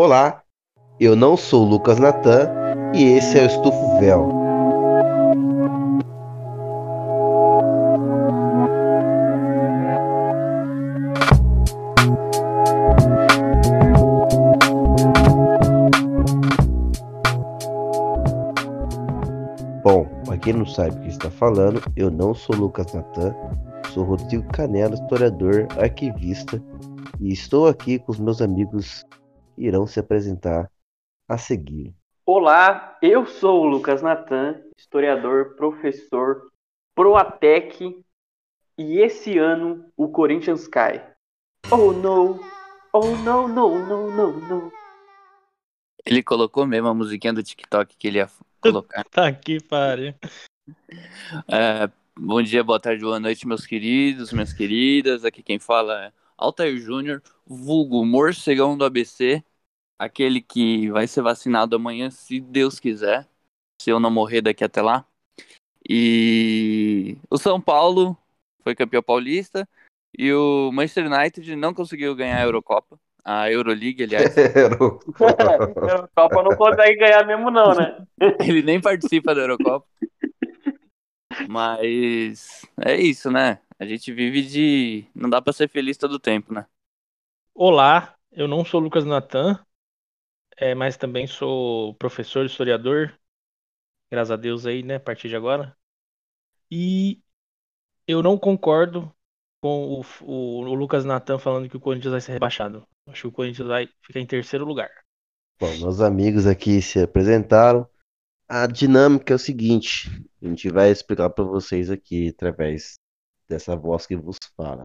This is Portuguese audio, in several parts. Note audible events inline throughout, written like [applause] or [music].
Olá, eu não sou Lucas Natan e esse é o Estufo Véu. Bom, para quem não sabe o que está falando, eu não sou Lucas Natan, sou Rodrigo Canela, historiador, arquivista, e estou aqui com os meus amigos irão se apresentar a seguir. Olá, eu sou o Lucas Natan, historiador, professor, Proatec, e esse ano o Corinthians cai. Oh no, oh no, no, no, no, no. Ele colocou mesmo a musiquinha do TikTok que ele ia colocar. [laughs] Tá aqui, pare. É, bom dia, boa tarde, boa noite, meus queridos, minhas queridas. Aqui quem fala é Altair Júnior, vulgo morcegão do ABC, aquele que vai ser vacinado amanhã, se Deus quiser, se eu não morrer daqui até lá. E o São Paulo foi campeão paulista e o Manchester United não conseguiu ganhar a Eurocopa, a Euroleague, aliás. [laughs] A Copa [laughs] não consegue ganhar mesmo não, né? [laughs] Ele nem participa da Eurocopa. Mas é isso, né? A gente vive de. Não dá pra ser feliz todo o tempo, né? Olá, eu não sou o Lucas Natan, é, mas também sou professor, historiador, graças a Deus aí, né, a partir de agora. E eu não concordo com o, o, o Lucas Natan falando que o Corinthians vai ser rebaixado. Acho que o Corinthians vai ficar em terceiro lugar. Bom, meus amigos aqui se apresentaram. A dinâmica é o seguinte: a gente vai explicar para vocês aqui através dessa voz que vos fala.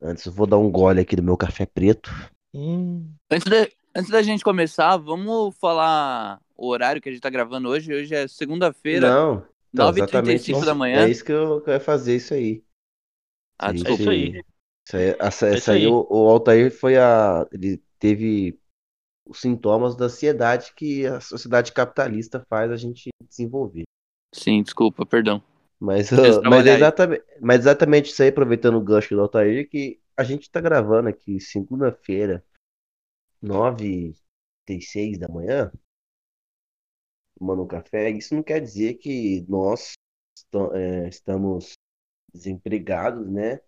Antes eu vou dar um gole aqui do meu café preto. Hum, Antes da, antes da gente começar, vamos falar o horário que a gente tá gravando hoje. Hoje é segunda-feira, Não, então, 9h35 exatamente da manhã. É isso que eu quero fazer isso aí. Ah, Isso é desculpa. isso aí. Isso aí, essa, É isso aí, aí. o, o Altair foi a. Ele teve os sintomas da ansiedade que a sociedade capitalista faz a gente desenvolver. Sim, desculpa, perdão. Mas, [laughs] mas, exatamente, mas exatamente isso aí, aproveitando o gancho do Altair, que a gente tá gravando aqui segunda-feira, 9h36 da manhã, tomando um café. Isso não quer dizer que nós é, estamos desempregados, né?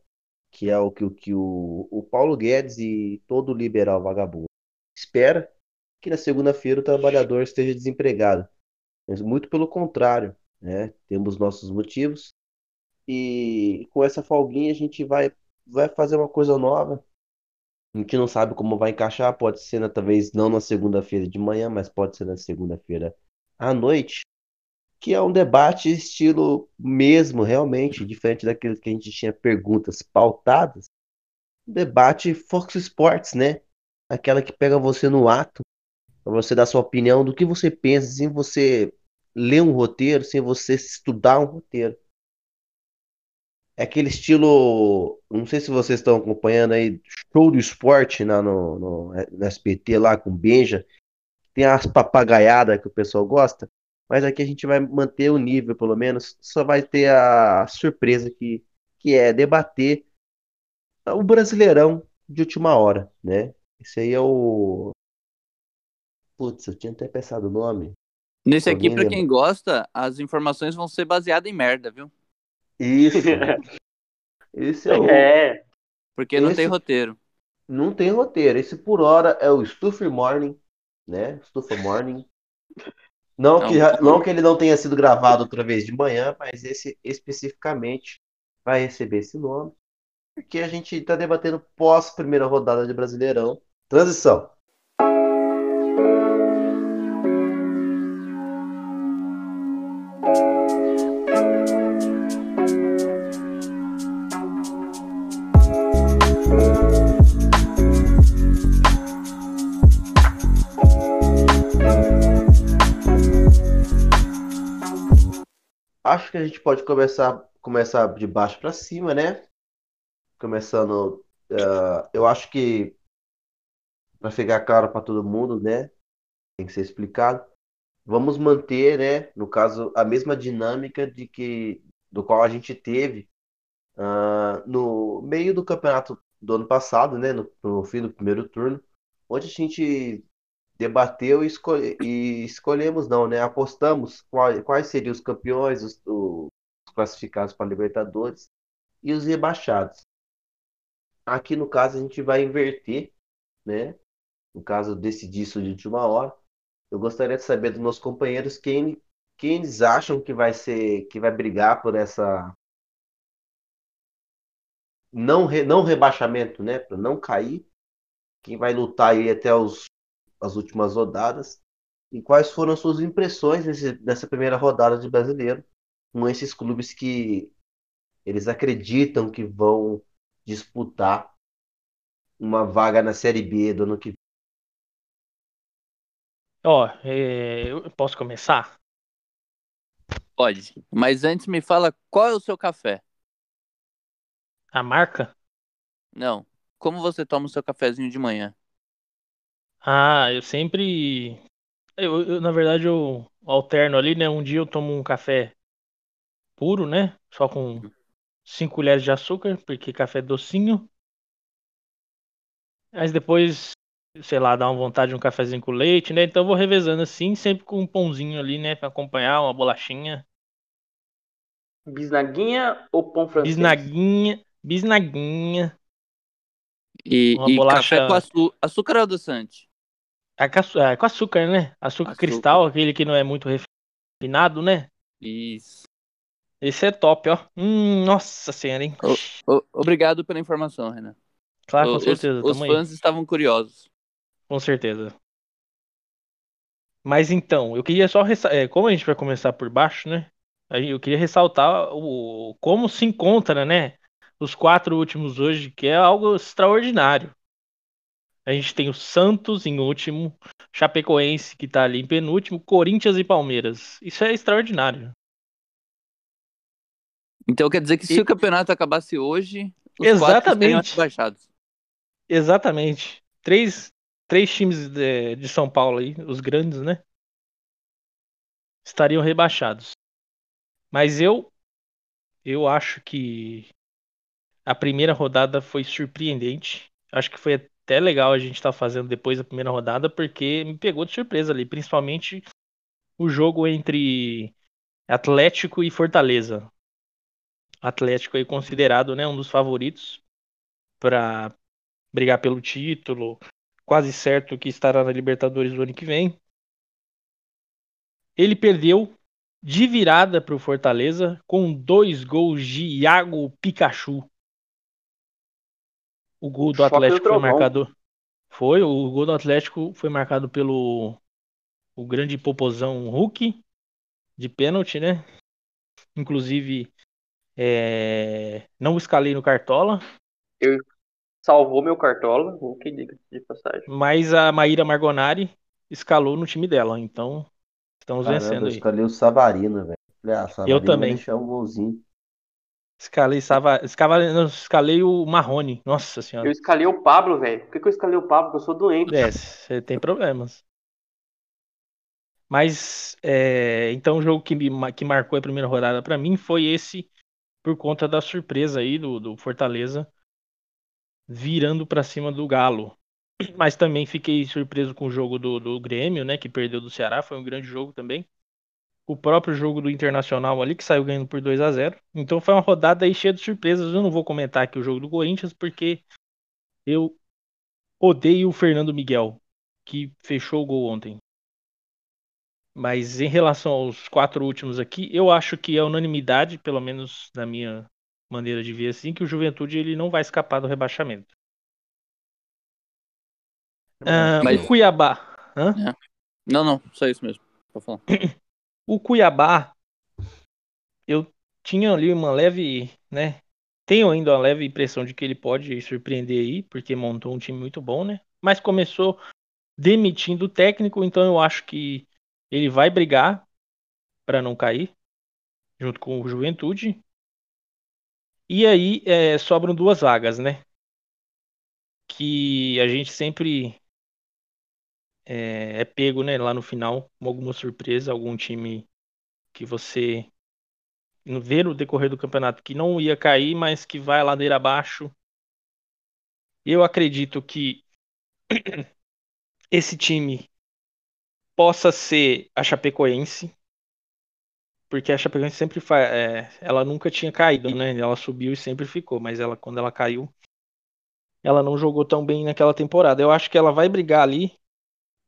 Que é o que, que o, o Paulo Guedes e todo liberal vagabundo espera que na segunda-feira o trabalhador esteja desempregado. Mas muito pelo contrário, né? Temos nossos motivos e com essa folguinha a gente vai, vai fazer uma coisa nova. A gente não sabe como vai encaixar, pode ser talvez não na segunda-feira de manhã, mas pode ser na segunda-feira à noite, que é um debate estilo mesmo, realmente, diferente daquele que a gente tinha perguntas pautadas. Debate Fox Sports, né? Aquela que pega você no ato, para você dar sua opinião do que você pensa, sem você ler um roteiro, sem você estudar um roteiro. É aquele estilo, não sei se vocês estão acompanhando aí, show do esporte lá no, no, no SBT lá com Benja. Tem as papagaiadas que o pessoal gosta, mas aqui a gente vai manter o nível, pelo menos. Só vai ter a surpresa que, que é debater o Brasileirão de última hora, né? Esse aí é o. Putz, eu tinha até pensado o nome. Nesse aqui, Alguém pra lembra? quem gosta, as informações vão ser baseadas em merda, viu? Isso. [laughs] Esse é o. É, Porque não tem Esse- roteiro. Não tem roteiro. Esse por hora é o Stuff Morning, né? Stuff Morning. Não Não. que, não que ele não tenha sido gravado outra vez de manhã, mas esse especificamente vai receber esse nome. Porque a gente está debatendo pós primeira rodada de Brasileirão. Transição. Que a gente pode começar, começar de baixo para cima, né? Começando, ah, eu acho que para ficar claro para todo mundo, né? Tem que ser explicado. Vamos manter, né? No caso, a mesma dinâmica de que do qual a gente teve ah, no meio do campeonato do ano passado, né? No, no fim do primeiro turno, onde a gente debateu e, escolhe, e escolhemos, não, né? Apostamos quais, quais seriam os campeões, os, os classificados para Libertadores e os rebaixados. Aqui no caso a gente vai inverter, né? No caso decidir isso de última hora. Eu gostaria de saber dos meus companheiros quem, quem eles acham que vai ser, que vai brigar por essa não, re, não rebaixamento, né? Para não cair. Quem vai lutar aí até os, as últimas rodadas. E quais foram as suas impressões nesse, nessa primeira rodada de brasileiro com esses clubes que eles acreditam que vão disputar uma vaga na Série B do ano que vem. Ó, é, eu posso começar? Pode. Mas antes me fala qual é o seu café. A marca? Não. Como você toma o seu cafezinho de manhã? Ah, eu sempre. Eu, eu, na verdade, eu alterno ali, né? Um dia eu tomo um café puro, né? Só com 5 colheres de açúcar, porque café é docinho. Mas depois, sei lá, dá uma vontade de um cafezinho com leite, né? Então eu vou revezando assim, sempre com um pãozinho ali, né? Pra acompanhar, uma bolachinha. Bisnaguinha ou pão francês? Bisnaguinha, bisnaguinha. E, Uma e bolacha- café com açúcar ou adoçante? É com é com açúcar, né? Açúcar, Açúcar. cristal, aquele que não é muito refinado, né? Isso. Esse é top, ó. Hum, nossa senhora, hein? O- obrigado pela informação, Renan. Claro, com os, certeza, os aí. fãs estavam curiosos. Com certeza. Mas então, eu queria só ressa- é, como a gente vai começar por baixo, né? Eu queria ressaltar o como se encontra, né? Os quatro últimos hoje, que é algo extraordinário. A gente tem o Santos em último, Chapecoense que tá ali em penúltimo, Corinthians e Palmeiras. Isso é extraordinário. Então quer dizer que se E- o campeonato acabasse hoje, os Exatamente. rebaixados. Exatamente. Três, três times de, de São Paulo aí, os grandes, né? Estariam rebaixados. Mas eu, eu acho que a primeira rodada foi surpreendente. Acho que foi até legal a gente estar fazendo depois da primeira rodada, porque me pegou de surpresa ali, principalmente o jogo entre Atlético e Fortaleza. Atlético aí considerado, né, um dos favoritos para brigar pelo título, quase certo que estará na Libertadores do ano que vem. Ele perdeu de virada para o Fortaleza com dois gols de Iago Pikachu. O gol do Atlético foi marcado. Foi, o gol do Atlético foi marcado pelo o grande popozão Hulk de pênalti, né? Inclusive, é, não escalei no Cartola, Salvou meu cartola, o que diga de passagem. mas a Maíra Margonari escalou no time dela. Então, estamos Caramba, vencendo eu aí. escolhi o Savarino, velho. Ah, vai também. deixar um golzinho. Escalei, Sava, escalei, não, escalei o Marrone. Nossa Eu senhora. escalei o Pablo, velho. Por que, que eu escalei o Pablo? Porque eu sou doente. É, você tem problemas. Mas, é, então o jogo que, me, que marcou a primeira rodada pra mim foi esse, por conta da surpresa aí do, do Fortaleza virando pra cima do Galo. Mas também fiquei surpreso com o jogo do, do Grêmio, né, que perdeu do Ceará, foi um grande jogo também. O próprio jogo do Internacional ali, que saiu ganhando por 2 a 0 Então foi uma rodada aí cheia de surpresas. Eu não vou comentar aqui o jogo do Corinthians, porque eu odeio o Fernando Miguel, que fechou o gol ontem. Mas em relação aos quatro últimos aqui, eu acho que é unanimidade, pelo menos na minha maneira de ver assim, que o Juventude ele não vai escapar do rebaixamento. Ah, Mas- O Cuiabá. Hã? Não, não, só isso mesmo. Vou falar. [coughs] O Cuiabá, eu tinha ali uma leve, né? Tenho ainda uma leve impressão de que ele pode surpreender aí, porque montou um time muito bom, né? Mas começou demitindo o técnico, então eu acho que ele vai brigar para não cair, junto com o Juventude. E aí é, sobram duas vagas, né? Que a gente sempre é, é pego, né? Lá no final, alguma surpresa, algum time que você vê no decorrer do campeonato que não ia cair, mas que vai ladeira abaixo. Eu acredito que [clears throat] esse time possa ser a Chapecoense, porque a Chapecoense sempre faz, é, ela nunca tinha caído, né? Ela subiu e sempre ficou, mas ela quando ela caiu, ela não jogou tão bem naquela temporada. Eu acho que ela vai brigar ali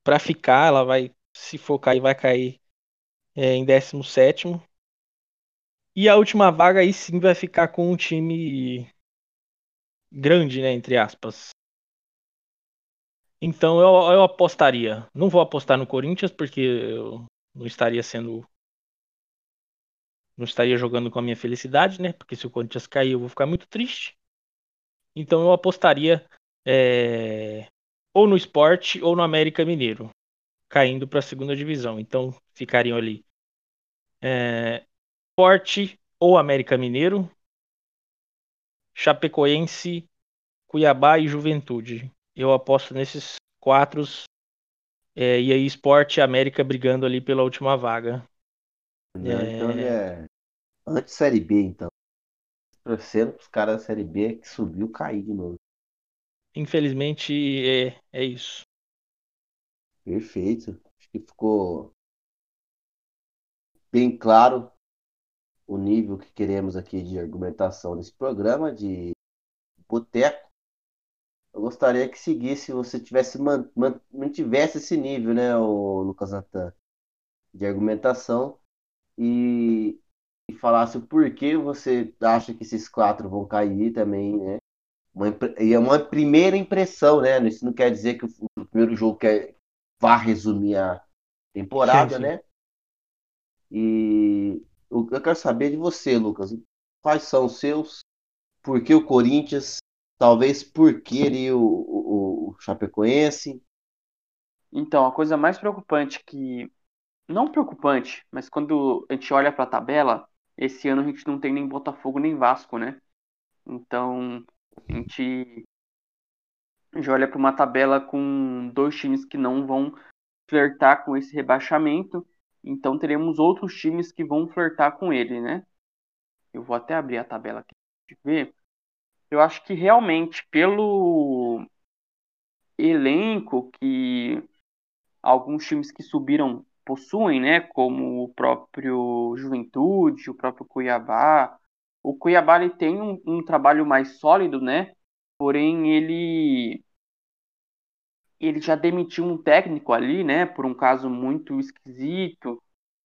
para ficar, ela vai se for cair, vai cair é, em 17 e a última vaga aí sim vai ficar com um time grande, né, entre aspas. Então eu, eu apostaria. Não vou apostar no Corinthians porque eu não estaria sendo não estaria jogando com a minha felicidade, né? Porque se o Corinthians cair, eu vou ficar muito triste. Então eu apostaria é, ou no esporte ou no América Mineiro, caindo para a segunda divisão. Então ficariam ali é, esporte ou América Mineiro, Chapecoense, Cuiabá e Juventude. Eu aposto nesses quatro. É, e aí esporte e América brigando ali pela última vaga. Então é antes Série B, então. Torcendo pros caras da Série B que subiu cair de novo. Infelizmente é, é isso. Perfeito. Acho que ficou bem claro o nível que queremos aqui de argumentação nesse programa de boteco. Eu gostaria que seguisse, você tivesse mantivesse esse nível, né, o Lucas Natan, de argumentação e, e falasse o porquê você acha que esses quatro vão cair também, né? Uma, e é uma primeira impressão, né? Isso não quer dizer que o, o primeiro jogo quer, vá resumir a temporada, sim, sim. né? E eu quero saber de você, Lucas. Quais são os seus? Por que o Corinthians? Talvez por que ele, o, o, o Chapecoense? Então, a coisa mais preocupante que não preocupante, mas quando a gente olha para a tabela, esse ano a gente não tem nem Botafogo nem Vasco, né? Então a gente já olha para uma tabela com dois times que não vão flertar com esse rebaixamento, então teremos outros times que vão flertar com ele, né? Eu vou até abrir a tabela aqui para ver. Eu acho que realmente pelo elenco que alguns times que subiram possuem, né, como o próprio Juventude, o próprio Cuiabá. O Cuiabá ele tem um, um trabalho mais sólido, né? Porém ele ele já demitiu um técnico ali, né, por um caso muito esquisito,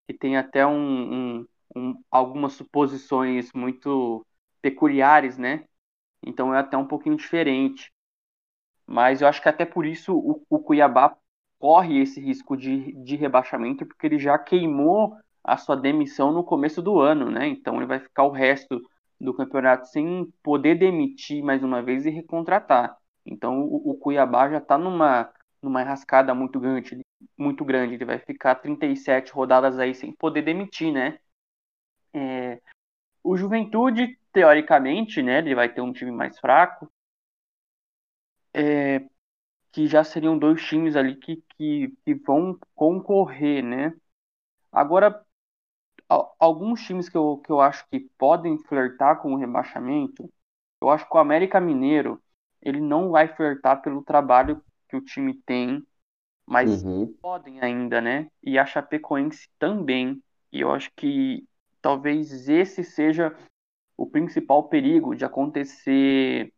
que tem até um, um, um, algumas suposições muito peculiares, né? Então é até um pouquinho diferente. Mas eu acho que até por isso o, o Cuiabá corre esse risco de, de rebaixamento, porque ele já queimou a sua demissão no começo do ano, né? Então ele vai ficar o resto do campeonato sem poder demitir mais uma vez e recontratar. Então o, o Cuiabá já está numa, numa rascada muito grande, muito grande. Ele vai ficar 37 rodadas aí sem poder demitir, né? É, o Juventude, teoricamente, né? Ele vai ter um time mais fraco. É, que já seriam dois times ali que, que, que vão concorrer, né? Agora, alguns times que eu, que eu acho que podem flertar com o rebaixamento, eu acho que o América Mineiro ele não vai flertar pelo trabalho que o time tem, mas uhum. podem ainda, né? E a Chapecoense também. E eu acho que talvez esse seja o principal perigo de acontecer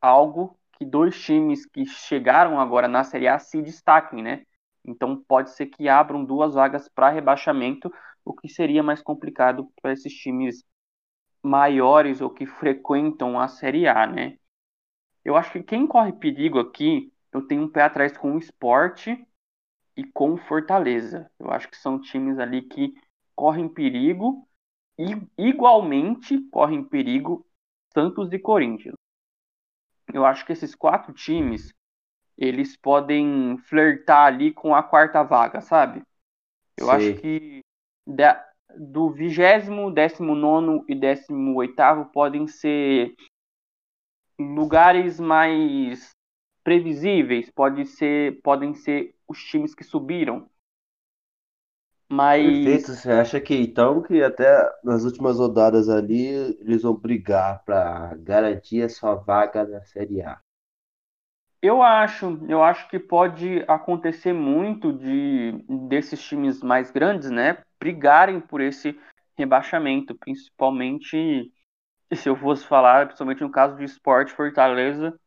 algo que dois times que chegaram agora na Série A se destaquem, né? Então pode ser que abram duas vagas para rebaixamento, o que seria mais complicado para esses times maiores ou que frequentam a Série A, né? Eu acho que quem corre perigo aqui, eu tenho um pé atrás com o Esporte e com o Fortaleza. Eu acho que são times ali que correm perigo e igualmente correm perigo Santos e Corinthians eu acho que esses quatro times eles podem flertar ali com a quarta vaga, sabe? Eu Sim. acho que da, do vigésimo, décimo nono e décimo oitavo podem ser lugares mais previsíveis, pode ser, podem ser os times que subiram. Mas... Perfeito, você acha que então que até nas últimas rodadas ali eles vão brigar para garantir a sua vaga na Série A? Eu acho, eu acho que pode acontecer muito de desses times mais grandes, né, brigarem por esse rebaixamento, principalmente se eu fosse falar, principalmente no caso de Sport, Fortaleza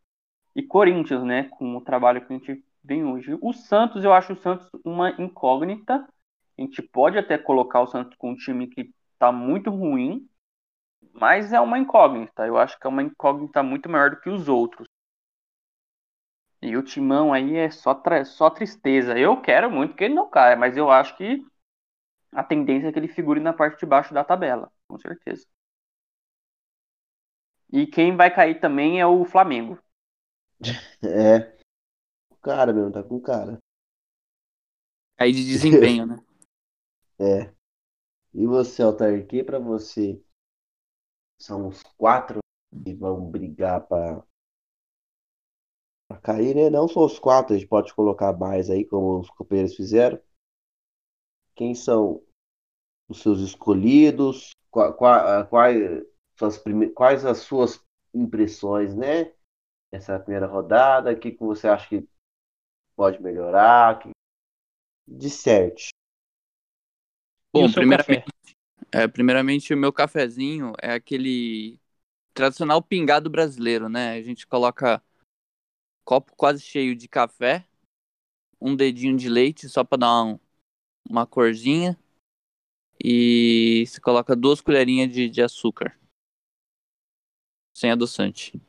e Corinthians, né, com o trabalho que a gente vem hoje. O Santos, eu acho o Santos uma incógnita. A gente pode até colocar o Santos com um time que está muito ruim, mas é uma incógnita. Eu acho que é uma incógnita muito maior do que os outros. E o Timão aí é só, só tristeza. Eu quero muito que ele não caia, mas eu acho que a tendência é que ele figure na parte de baixo da tabela, com certeza. E quem vai cair também é o Flamengo. [laughs] É. O cara mesmo, tá com cara. Cair de desempenho, né? [laughs] É. E você, Altair, que pra você são os quatro que vão brigar pra, pra cair, né? Não só os quatro, a gente pode colocar mais aí, como os companheiros fizeram. Quem são os seus escolhidos? Qua- qua- Quais, suas prime- quais as suas impressões, né? Essa primeira rodada, o que, que você acha que pode melhorar? Que... Disserte. E Bom, primeiramente, é, primeiramente, o meu cafezinho é aquele tradicional pingado brasileiro, né? A gente coloca copo quase cheio de café, um dedinho de leite só para dar um- uma corzinha e se coloca duas colherinhas de, de açúcar sem adoçante.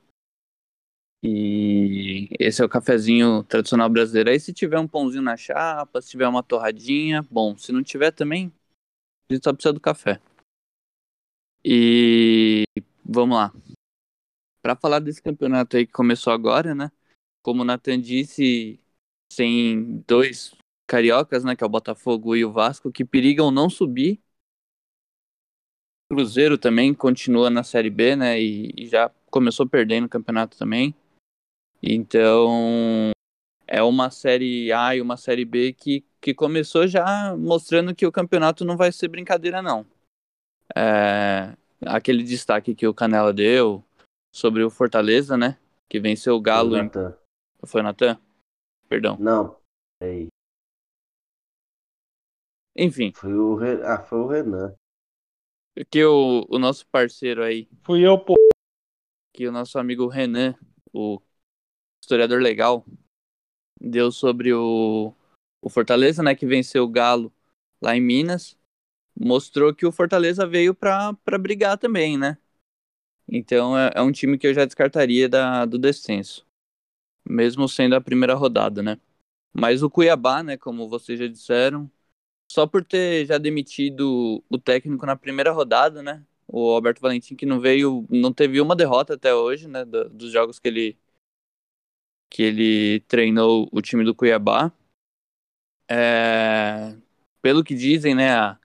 E esse é o cafezinho tradicional brasileiro. Aí se tiver um pãozinho na chapa, se tiver uma torradinha, bom. Se não tiver também, a gente só precisa do café. E vamos lá. Para falar desse campeonato aí que começou agora, né? Como o Nathan disse, tem dois cariocas, né? Que é o Botafogo e o Vasco, que perigam não subir. Cruzeiro também continua na Série B, né? E, e já começou perdendo o campeonato também. Então é uma Série A e uma Série B que, que começou já mostrando que o campeonato não vai ser brincadeira, não. É, aquele destaque que o Canela deu sobre o Fortaleza, né? Que venceu o Galo. Nathan. Foi o Natan? Perdão. Não, aí. Enfim, Foi o, Re- ah, foi o Renan. que o, o nosso parceiro aí, Fui eu, pô. que o nosso amigo Renan, o historiador legal, deu sobre o, o Fortaleza, né, que venceu o Galo lá em Minas, mostrou que o Fortaleza veio pra pra brigar também, né? Então é, é um time que eu já descartaria da, do descenso, mesmo sendo a primeira rodada, né? Mas o Cuiabá, né, como vocês já disseram, só por ter já demitido o técnico na primeira rodada, né? O Alberto Valentim que não veio, não teve uma derrota até hoje, né, do- dos jogos que ele que ele treinou o time do Cuiabá. É, pelo que dizem, né, a-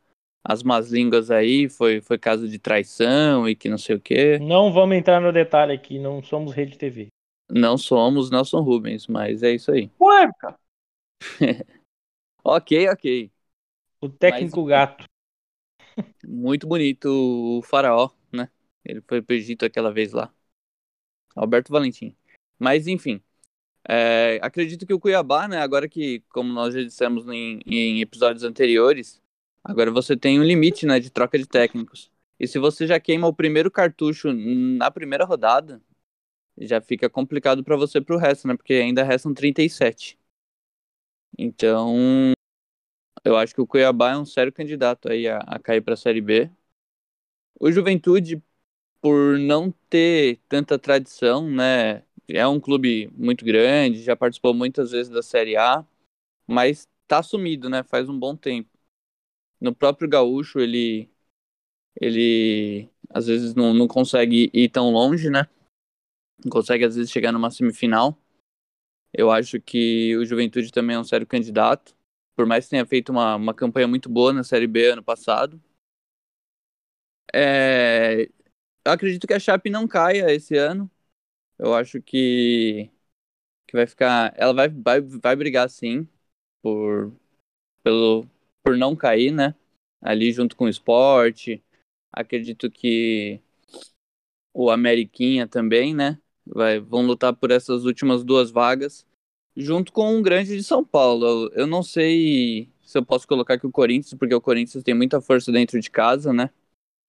as más línguas aí foi foi caso de traição e que não sei o quê. Não vamos entrar no detalhe aqui, não somos rede TV. Não somos Nelson Rubens, mas é isso aí. Polêmica. [laughs] Ok, ok. O técnico gato. Muito bonito o faraó, né? Ele foi pro Egito aquela vez lá. Alberto Valentim. Mas enfim. é, acredito que o Cuiabá, né? Agora que, como nós já dissemos em, em episódios anteriores, agora você tem um limite, né? De troca de técnicos. E se você já queima o primeiro cartucho na primeira rodada, já fica complicado para você pro resto, né? Porque ainda restam 37. Então, eu acho que o Cuiabá é um sério candidato aí a, a cair para a Série B. O Juventude, por não ter tanta tradição, né? É um clube muito grande, já participou muitas vezes da Série A, mas tá sumido, né? Faz um bom tempo. No próprio Gaúcho, ele, ele às vezes não, não consegue ir tão longe, né? Consegue às vezes chegar numa semifinal. Eu acho que o Juventude também é um sério candidato por mais que tenha feito uma, uma campanha muito boa na Série B ano passado. É, eu acredito que a Chape não caia esse ano. Eu acho que, que vai ficar. Ela vai, vai, vai brigar sim por, pelo, por não cair, né? Ali junto com o esporte. Acredito que o Ameriquinha também, né? Vai, vão lutar por essas últimas duas vagas, junto com um grande de São Paulo. Eu não sei se eu posso colocar aqui o Corinthians, porque o Corinthians tem muita força dentro de casa, né?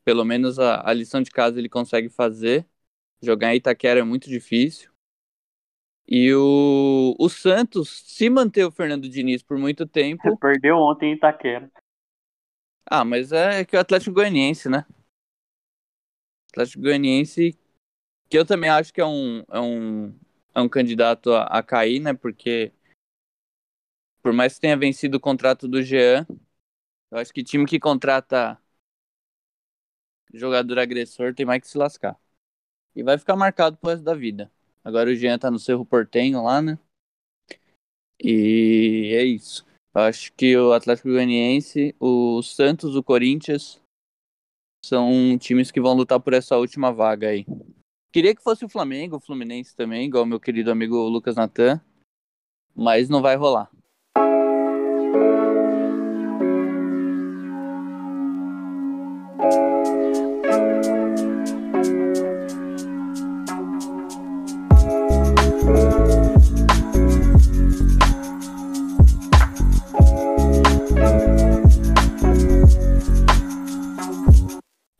Pelo menos a, a lição de casa ele consegue fazer. Jogar em Itaquera é muito difícil. E o, o Santos, se manter o Fernando Diniz por muito tempo. Perdeu ontem em Itaquera. Ah, mas é que o Atlético Goianiense, né? Atlético Goianiense, que eu também acho que é um, é um, é um candidato a, a cair, né? Porque por mais que tenha vencido o contrato do Jean, eu acho que time que contrata jogador agressor tem mais que se lascar. E vai ficar marcado pro resto da vida. Agora o Jean tá no Cerro Portenho lá, né? E é isso. Eu acho que o Atlético Goianiense, o Santos, o Corinthians são times que vão lutar por essa última vaga aí. Queria que fosse o Flamengo, o Fluminense também, igual meu querido amigo Lucas Natan, mas não vai rolar.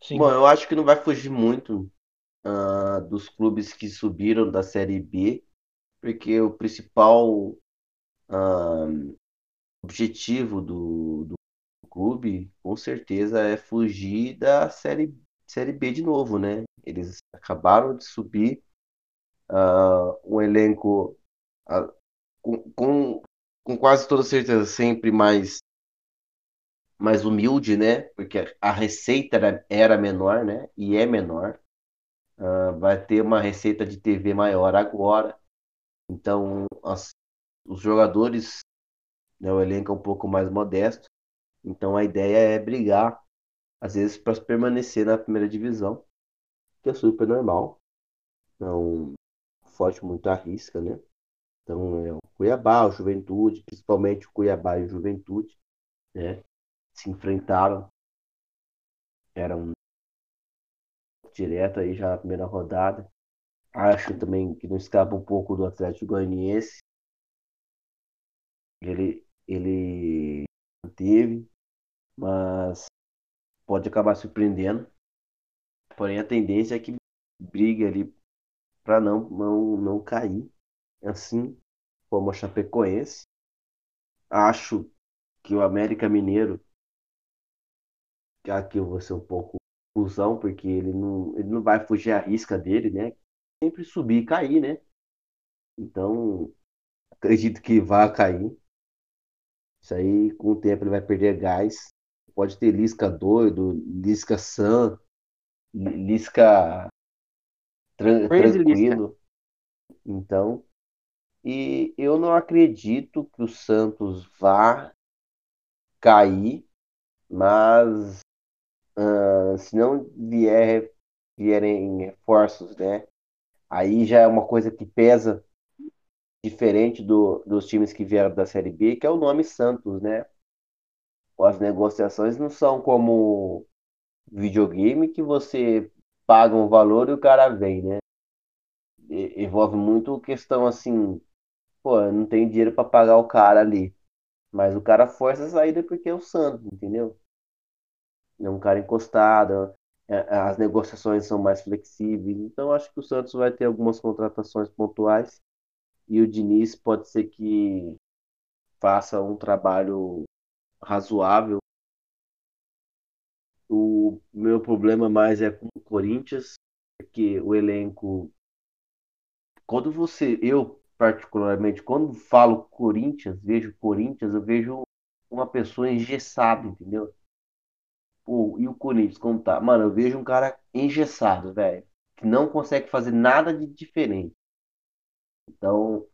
Sim. Bom, eu acho que não vai fugir muito dos clubes que subiram da Série B, porque o principal uh, objetivo do, do clube, com certeza, é fugir da série, série B de novo, né? Eles acabaram de subir uh, um elenco uh, com, com, com, quase toda certeza sempre mais mais humilde, né? Porque a receita era, era menor, né? E é menor. Uh, vai ter uma receita de TV maior agora. Então, as, os jogadores, né, o elenco é um pouco mais modesto. Então, a ideia é brigar, às vezes, para permanecer na primeira divisão, que é super normal. Não foge muito à risca, né? Então, é o Cuiabá, o Juventude, principalmente o Cuiabá e o Juventude, né? Se enfrentaram. Era um direto aí já na primeira rodada. Acho também que não escapa um pouco do Atlético Goianiense. Ele, ele teve, mas pode acabar surpreendendo. Porém, a tendência é que brigue ali para não, não, não cair. Assim como a Chapecoense. Acho que o América Mineiro, aqui eu vou ser um pouco fusão, porque ele não, ele não vai fugir à risca dele, né? Sempre subir e cair, né? Então, acredito que vai cair. Isso aí, com o tempo, ele vai perder gás. Pode ter Lisca doido, Lisca san, Lisca tran tranquilo. Então, e eu não acredito que o Santos vá cair, mas uh, se não vier, vierem reforços, né? Aí já é uma coisa que pesa diferente do, dos times que vieram da Série B, que é o nome Santos, né? As negociações não são como videogame que você paga um valor e o cara vem, né? E, envolve muito questão assim, pô, não tem dinheiro para pagar o cara ali. Mas o cara força a saída porque é o Santos, entendeu? É um cara encostado, é, as negociações são mais flexíveis. Então acho que o Santos vai ter algumas contratações pontuais e o Diniz pode ser que faça um trabalho razoável. O meu problema mais é com o Corinthians, porque o elenco quando você, eu particularmente, quando falo Corinthians, vejo Corinthians, eu vejo uma pessoa engessada, entendeu? Pô, e o Corinthians, como tá? Mano, eu vejo um cara engessado, velho, que não consegue fazer nada de diferente. Então,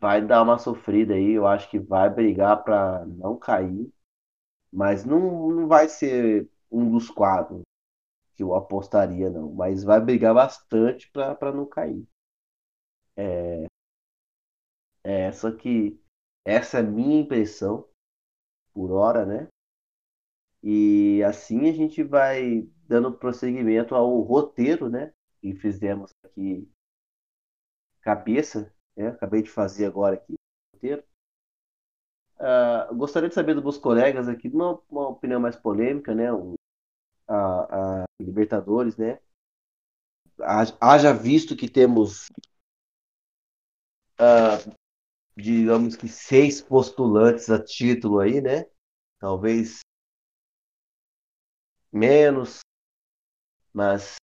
vai dar uma sofrida aí. Eu acho que vai brigar para não cair, mas não, não vai ser um dos quatro que eu apostaria, não. Mas vai brigar bastante para não cair. É, é, só que essa é a minha impressão por hora, né? E assim a gente vai dando prosseguimento ao roteiro, né? Que fizemos aqui cabeça, né? Acabei de fazer agora aqui, roteiro. Uh, gostaria de saber dos meus colegas aqui, uma, uma opinião mais polêmica, né? Um, a, a, Libertadores, né? Haja visto que temos, uh, digamos que seis postulantes a título aí, né? Talvez menos, mas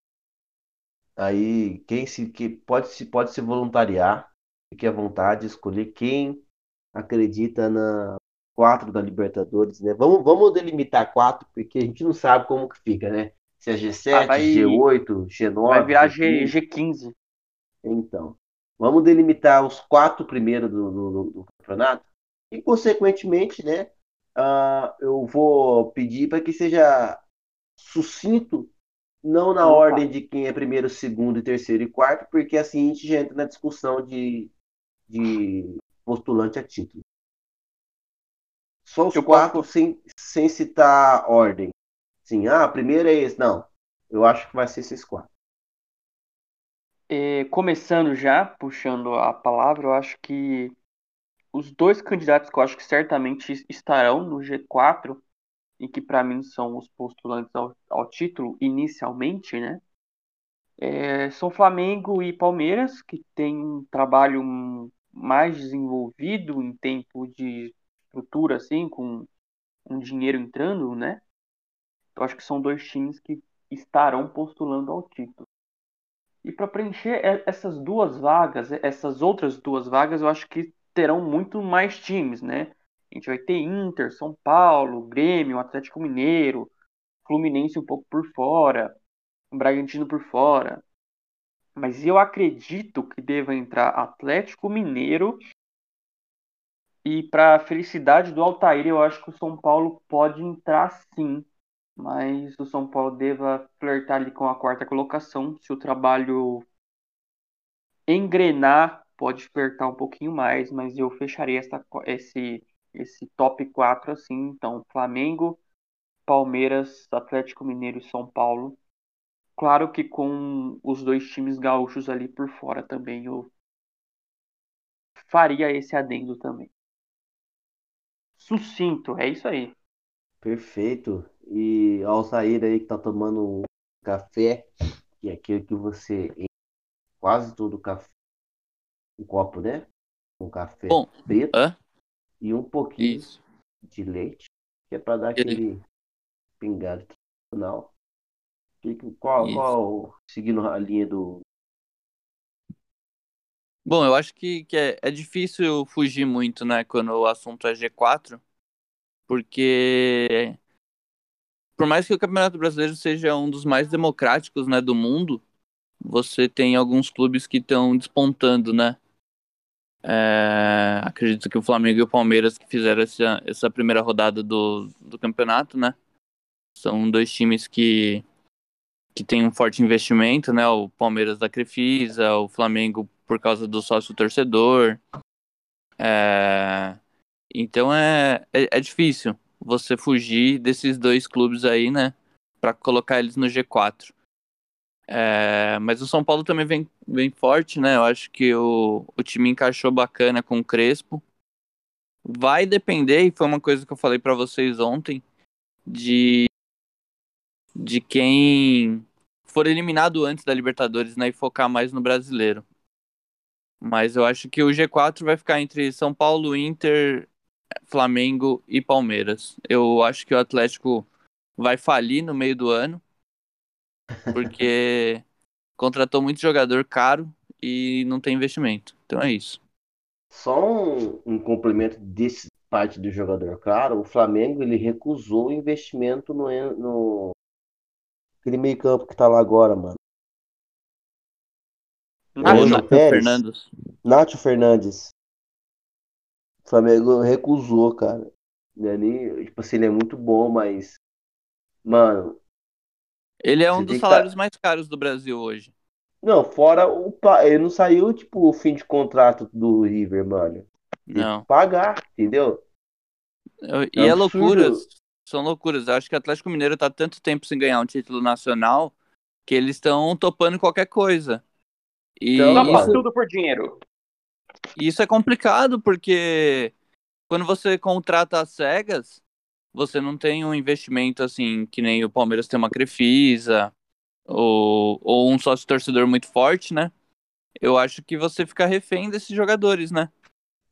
aí quem se que pode se pode se voluntariar, fique à vontade, escolher quem acredita na quatro da Libertadores, né? Vamos, vamos delimitar quatro, porque a gente não sabe como que fica, né? Se é G7, ah, vai, G8, G9. Vai virar G, G15. Então, vamos delimitar os quatro primeiros do, do, do campeonato e, consequentemente, né? Uh, eu vou pedir para que seja sucinto, não na Opa. ordem de quem é primeiro, segundo, terceiro e quarto, porque assim a gente já entra na discussão de, de postulante a título. Só os eu quatro posso... sem, sem citar ordem. Sim, ah, primeiro é esse. Não, eu acho que vai ser esses quatro. É, começando já, puxando a palavra, eu acho que os dois candidatos que eu acho que certamente estarão no G4 e que para mim são os postulantes ao, ao título inicialmente, né? É, são Flamengo e Palmeiras, que têm um trabalho mais desenvolvido em tempo de estrutura, assim, com um dinheiro entrando, né? Eu acho que são dois times que estarão postulando ao título. E para preencher essas duas vagas, essas outras duas vagas, eu acho que terão muito mais times, né? A gente vai ter Inter, São Paulo, Grêmio, Atlético Mineiro, Fluminense um pouco por fora, Bragantino por fora. Mas eu acredito que deva entrar Atlético Mineiro. E para felicidade do Altair, eu acho que o São Paulo pode entrar sim. Mas o São Paulo deva flertar ali com a quarta colocação. Se o trabalho engrenar, pode flertar um pouquinho mais. Mas eu fecharia essa, esse, esse top 4 assim. Então, Flamengo, Palmeiras, Atlético Mineiro e São Paulo Claro que com os dois times gaúchos ali por fora também eu faria esse adendo também. Sucinto, é isso aí. Perfeito. E ao sair aí que tá tomando um café, que é aquele que você quase todo café, um copo, né? Um café Bom, preto hã? E um pouquinho isso. de leite, que é para dar aquele pingado final. Qual, qual seguindo a linha do. Bom, eu acho que, que é, é difícil fugir muito, né, quando o assunto é G4, porque por mais que o Campeonato Brasileiro seja um dos mais democráticos, né, do mundo, você tem alguns clubes que estão despontando, né? É, acredito que o Flamengo e o Palmeiras que fizeram essa, essa primeira rodada do, do campeonato, né? São dois times que que tem um forte investimento, né? O Palmeiras da Crefisa, o Flamengo por causa do sócio torcedor. É... Então é, é, é, difícil você fugir desses dois clubes aí, né? Para colocar eles no G4. É... Mas o São Paulo também vem, vem forte, né? Eu acho que o, o time encaixou bacana com o Crespo. Vai depender, e foi uma coisa que eu falei para vocês ontem, de de quem for eliminado antes da Libertadores, né, e focar mais no brasileiro. Mas eu acho que o G4 vai ficar entre São Paulo, Inter, Flamengo e Palmeiras. Eu acho que o Atlético vai falir no meio do ano, porque contratou muito jogador caro e não tem investimento. Então é isso. Só um, um complemento desse parte do jogador caro, o Flamengo ele recusou o investimento no, no Aquele meio campo que tá lá agora, mano. Nacho Fernandes. Nacho Fernandes. O Flamengo recusou, cara. Ele, tipo assim, ele é muito bom, mas. Mano. Ele é um dos tá salários tá... mais caros do Brasil hoje. Não, fora o. Ele não saiu, tipo, o fim de contrato do River, mano. Não. Pagar, entendeu? E é, é loucura são loucuras. Eu acho que o Atlético Mineiro tá tanto tempo sem ganhar um título nacional que eles estão topando qualquer coisa. E Então, Topa isso, tudo por dinheiro. isso é complicado porque quando você contrata as cegas, você não tem um investimento assim, que nem o Palmeiras tem uma Crefisa ou, ou um sócio torcedor muito forte, né? Eu acho que você fica refém desses jogadores, né?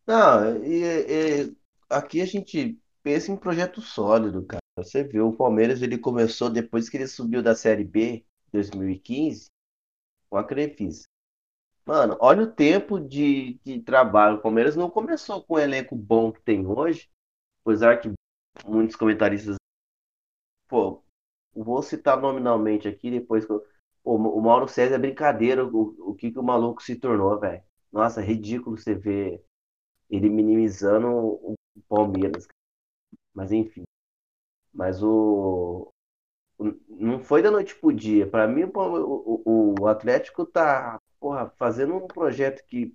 Não, e, e aqui a gente pensa em projeto sólido, cara. Você vê, o Palmeiras ele começou depois que ele subiu da Série B 2015 com a Crefisa. Mano, olha o tempo de, de trabalho. O Palmeiras não começou com o elenco bom que tem hoje, apesar que muitos comentaristas. Pô, vou citar nominalmente aqui, depois que eu- Pô, o Mauro César é brincadeira o, o que, que o maluco se tornou, velho. Nossa, é ridículo você ver ele minimizando o Palmeiras. Mas enfim. Mas o. Não foi da noite pro dia. Pra mim, o, o- o Atlético tá, porra, fazendo um projeto que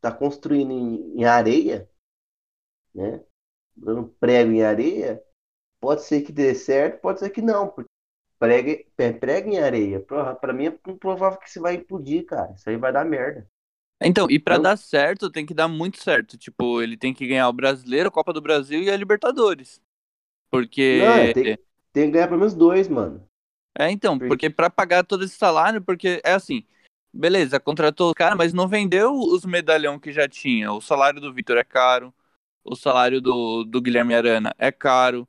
tá construindo em, em areia, né? Dando prego em areia. Pode ser que dê certo, pode ser que não. Porque prega, prega em areia. Porra, pra mim é improvável que isso vai implodir, cara. Isso aí vai dar merda. Então, e Eu- dar certo, tem que dar muito certo. Tipo, ele tem que ganhar o Brasileiro, a Copa do Brasil e a Libertadores. Porque. Não, é, tem, tem que ganhar pelo menos dois, mano. É, então, Porque- porque pra pagar todo esse salário, porque é assim, beleza, contratou o cara, mas não vendeu os medalhão que já tinha. O salário do Vitor é caro, o salário do, do Guilherme Arana é caro,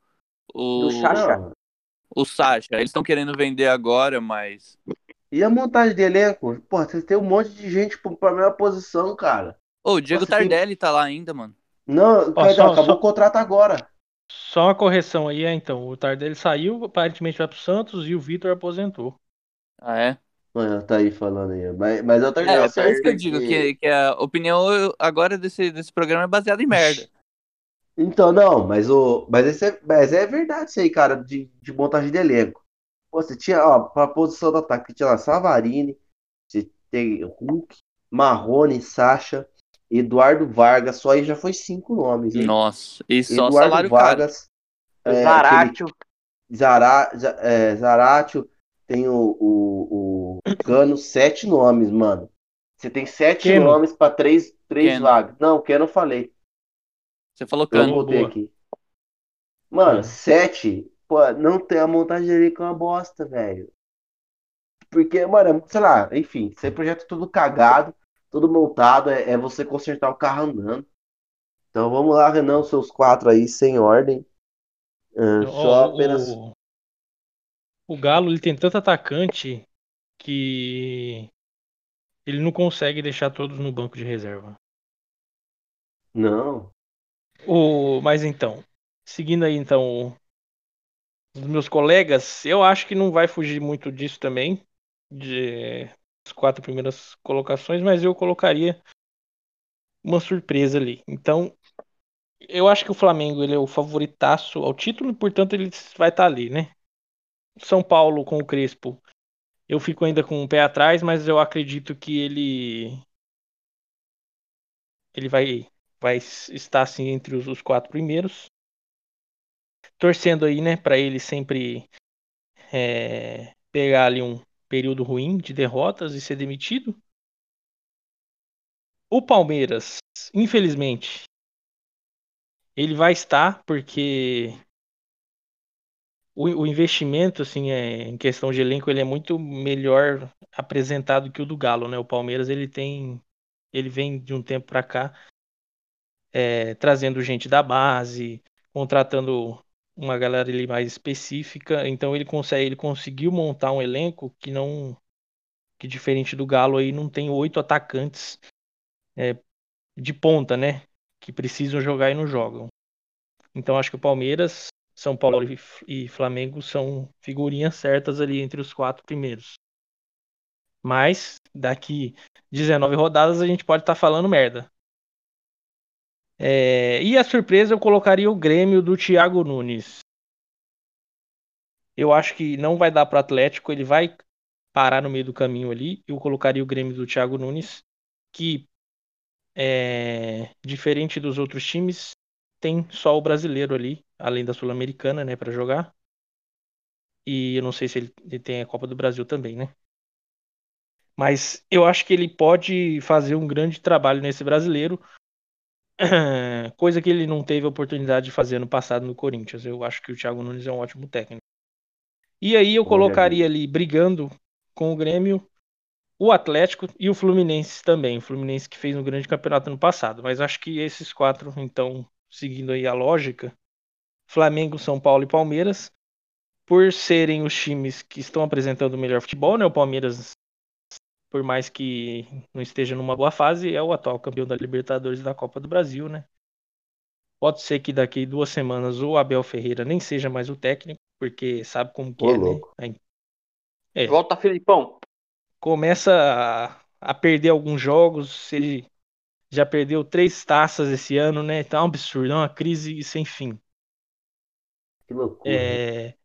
o, Do. Não. o Sacha, eles estão querendo vender agora, mas. E a montagem de elenco? Porra, você tem um monte de gente pra mesma posição, cara. Ô, o Diego Nossa, tem- Tardelli tá lá ainda, mano. Não, cara, só- acabou só- o contrato agora. Só uma correção aí, é, então. O Tardelli saiu, aparentemente vai pro Santos e o Vitor aposentou. Ah, é? Mano, tá aí falando aí. Mas, mas eu tô É, é por isso que eu digo que, que a opinião agora desse, desse programa é baseada em merda. Então, não, mas o. Mas, esse é, mas é verdade isso aí, cara, de, de montagem de elenco. Pô, você tinha, ó, pra posição do ataque, tinha lá Savarini, você tem Hulk, Marrone, Sacha, Eduardo Vargas, só aí já foi cinco nomes, hein? Nossa, e só Eduardo salário caro. Vargas, é, aquele Zaratio. Zara, Za- é, Zaratio, tem o, o, o Cano, sete nomes, mano. Você tem sete Keno. nomes pra três, três Keno. vagas. Não, Keno eu falei. Você falou Eu cano. voltei boa. aqui. Mano, Hum. sete. Pô, não tem a montagem de elenco é uma bosta, velho. Porque, mano, é- sei lá, enfim, esse projeto é tudo cagado, tudo montado, é, é você consertar o carro andando. Então vamos lá, Renan, os seus quatro aí, sem ordem. Ah, só Ó, apenas. o, o Galo ele tem tanto atacante que ele não consegue deixar todos no banco de reserva. Não. O, mas então, seguindo aí então os meus colegas, eu acho que não vai fugir muito disso também, de as quatro primeiras colocações, mas eu colocaria uma surpresa ali. Então, eu acho que o Flamengo ele é o favoritaço ao título portanto, ele vai estar ali, né? São Paulo com o Crespo, eu fico ainda com o pé atrás, mas eu acredito que ele ele vai vai estar assim entre os, os quatro primeiros, torcendo aí, né, para ele sempre é, pegar ali um período ruim de derrotas e ser demitido. O Palmeiras, infelizmente, ele vai estar porque o, o investimento, assim, é, em questão de elenco, ele é muito melhor apresentado que o do Galo, né? O Palmeiras ele tem, ele vem de um tempo para cá é, trazendo gente da base, contratando uma galera ali mais específica, então ele consegue, ele conseguiu montar um elenco que não, que diferente do Galo aí não tem oito atacantes é, de ponta, né? Que precisam jogar e não jogam. Então acho que o Palmeiras, São Paulo e, Flamengo são figurinhas certas ali entre os quatro primeiros. Mas daqui 19 rodadas a gente pode estar falando merda. É, e a surpresa eu colocaria o Grêmio do Thiago Nunes. Eu acho que não vai dar para o Atlético, ele vai parar no meio do caminho ali. Eu colocaria o Grêmio do Thiago Nunes, que é, diferente dos outros times, tem só o brasileiro ali, além da Sul-Americana, né, para jogar. E eu não sei se ele, ele, tem a Copa do Brasil também, né? Mas eu acho que ele pode fazer um grande trabalho nesse brasileiro, [laughs] coisa que ele não teve a oportunidade de fazer no passado no Corinthians. Eu acho que o Thiago Nunes é um ótimo técnico. E aí eu colocaria ali brigando com o Grêmio o Atlético e o Fluminense também. O Fluminense que fez um grande campeonato no passado. Mas acho que esses quatro, então, seguindo aí a lógica, Flamengo, São Paulo e Palmeiras, por serem os times que estão apresentando o melhor futebol, né? O Palmeiras, por mais que não esteja numa boa fase, é o atual campeão da Libertadores e da Copa do Brasil, né? Pode ser que daqui duas semanas o Abel Ferreira nem seja mais o técnico, porque sabe como que é, louco. né? É, Volta, Filipão. começa a, a perder alguns jogos, ele já perdeu três taças esse ano, né? Então é um absurdo, é uma crise sem fim. Que loucura. né? É,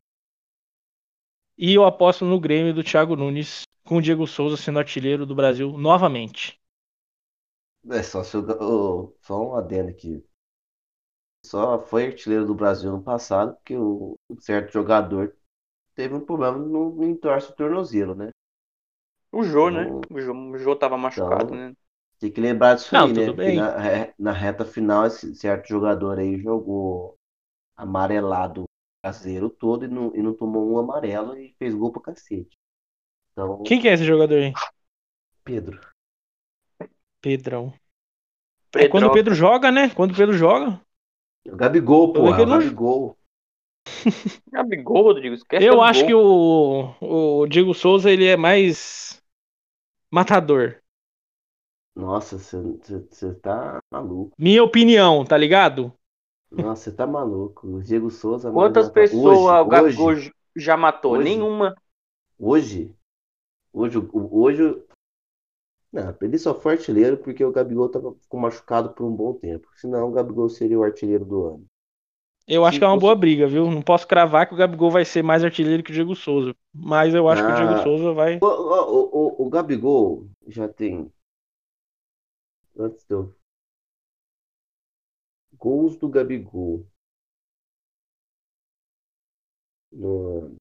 E eu aposto no Grêmio do Thiago Nunes, com o Diego Souza sendo artilheiro do Brasil novamente. É só, se o- só um adendo aqui. Só foi artilheiro do Brasil no passado porque o um certo jogador teve um problema no, no entorse do tornozelo, né? O Jô, né? Então- O Jô, o Jô tava machucado, Então- né? Tem que lembrar disso Não, aí, né? bem. na, re- na reta final, esse certo jogador aí jogou amarelado o caseiro todo e não, e não tomou um amarelo e fez gol pra cacete. Então, Quem que é esse jogador aí? Pedro. Pedrão. É quando o Pedro, Pedro joga, né? Quando o Pedro joga. O Gabigol, pô, que o não- Gabigol. [laughs] Gabigol, Rodrigo, esquece Eu Gabigol. acho que o, o Diego Souza ele é mais matador. Nossa, você tá maluco. Minha opinião, tá ligado? Nossa, você tá maluco. O Diego Souza. Quantas mano, pessoas o Gabigol hoje, já matou? hoje. Nenhuma. Hoje, hoje, hoje, não, ele só foi artilheiro porque o Gabigol tava, ficou machucado por um bom tempo. Senão o Gabigol seria o artilheiro do ano. Eu acho Se que é uma boa briga, viu? Não posso cravar que o Gabigol vai ser mais artilheiro que o Diego Souza. Mas eu acho que o Diego Ah. Souza vai. O, o, o, o Gabigol já tem. Antes eu. Gols do Gabigol. No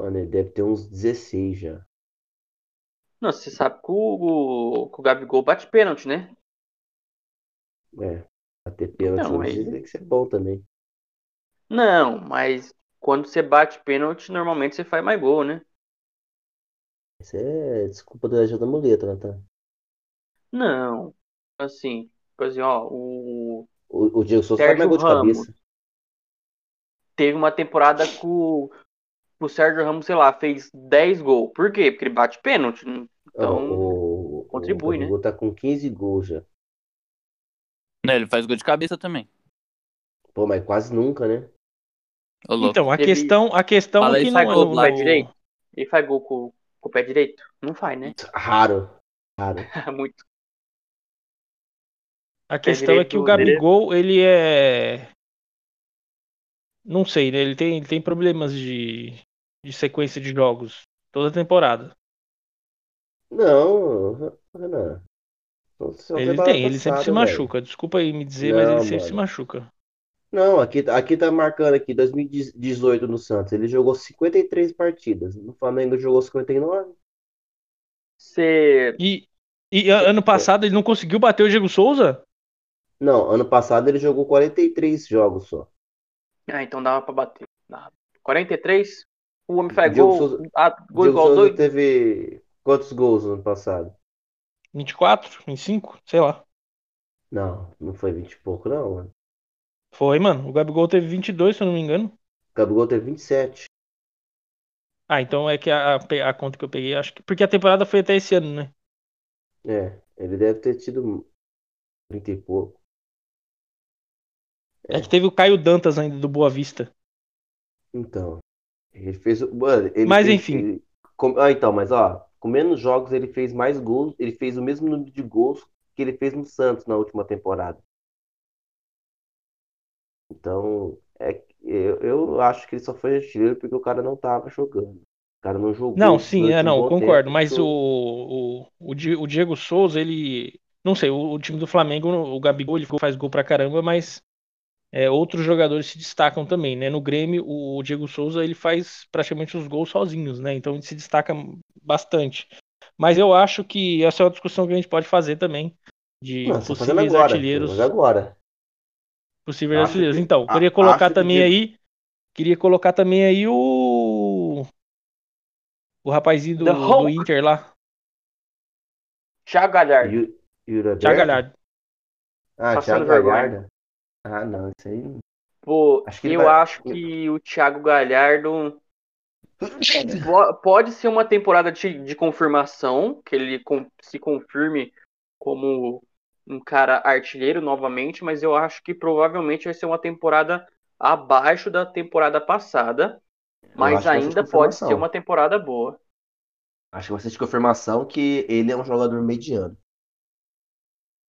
Mano, ele deve ter uns 16 já. Não, você sabe que o, que o Gabigol bate pênalti, né? É, bater pênalti Não, aí- tem que ser bom também. Não, mas quando você bate pênalti, normalmente você faz mais gol, né? Isso é desculpa da ajuda da muleta, né, tá? Não. Assim, por exemplo, ó, o O, o Diego Souza faz mais gol de Ramos. cabeça. teve uma temporada que o, o Sérgio Ramos, sei lá, fez 10 gols. Por quê? Porque ele bate pênalti. Ó, Então, o, contribui, o né? Gabigol tá com 15 gols já. Né, ele faz gol de cabeça também. Pô, mas quase nunca, né? Então, a Teve- questão, a questão Fala é que não, sai gol não- do pé não- direito? Ele faz gol com, com o pé direito? Não faz, né? Raro. Raro. [laughs] Muito. A questão é que o dele- Gabigol, ele é. Não sei, né? Ele tem, ele tem problemas de, de sequência de jogos toda temporada. Não, Renan. Ele tem, ele sempre se machuca. Desculpa aí me dizer, mas Não, ele sempre se mano. machuca. Não, aqui, aqui tá marcando aqui 2018 no Santos. Ele jogou 53 partidas. No Flamengo jogou 59. Você. E, e ano passado ele não conseguiu bater o Diego Souza? Não, ano passado ele jogou 43 jogos só. Ah, então dava pra bater. Dava. 43? O homem faz Diego gol, Souza- ah, gol Diego igual Souza doido. teve quantos gols no ano passado? 24? 25? Sei lá. Não, não foi 20 e pouco, não, mano. Foi, mano. O Gabigol teve 22, se eu não me engano. O Gabigol teve 27. Ah, então é que a, a, a conta que eu peguei, acho que. Porque a temporada foi até esse ano, né? É, ele deve ter tido 30 e pouco. É que teve o Caio Dantas ainda do Boa Vista. Então, ele fez. Mano, ele Mas, fez- enfim. ele- com- ah, então, mas ó, com menos jogos ele fez mais gols. Ele fez o mesmo número de gols que ele fez no Santos na última temporada. Então, é, eu, eu acho que ele só foi artilheiro porque o cara não tava jogando. O cara não jogou. Não, sim, é, um não, bom concordo. tempo, Mas o, o, o Diego Souza, ele. Não sei, o, o time do Flamengo, o Gabigol, ele faz gol pra caramba, mas é, outros jogadores se destacam também, né? No Grêmio, o Diego Souza ele faz praticamente os gols sozinhos, né? Então ele se destaca bastante. Mas eu acho que essa é uma discussão que a gente pode fazer também de Não, tá possíveis agora. artilheiros. Agora. Possíveis Acho artilheiros. que- Então, a- queria colocar que também de- aí, queria colocar também aí o o rapazinho do, The do. Inter lá, Thiago Galhardo. Alberto? Thiago Galhardo. Ah, Thiago. Galhardo. Ah, não, isso aí. Pô, Acho eu vai- acho que o Thiago Galhardo po- pode ser uma temporada de, de confirmação, que ele com- se confirme como um cara artilheiro novamente, mas eu acho que provavelmente vai ser uma temporada abaixo da temporada passada, mas ainda pode ser uma temporada boa. Acho que vai ser de confirmação que ele é um jogador mediano.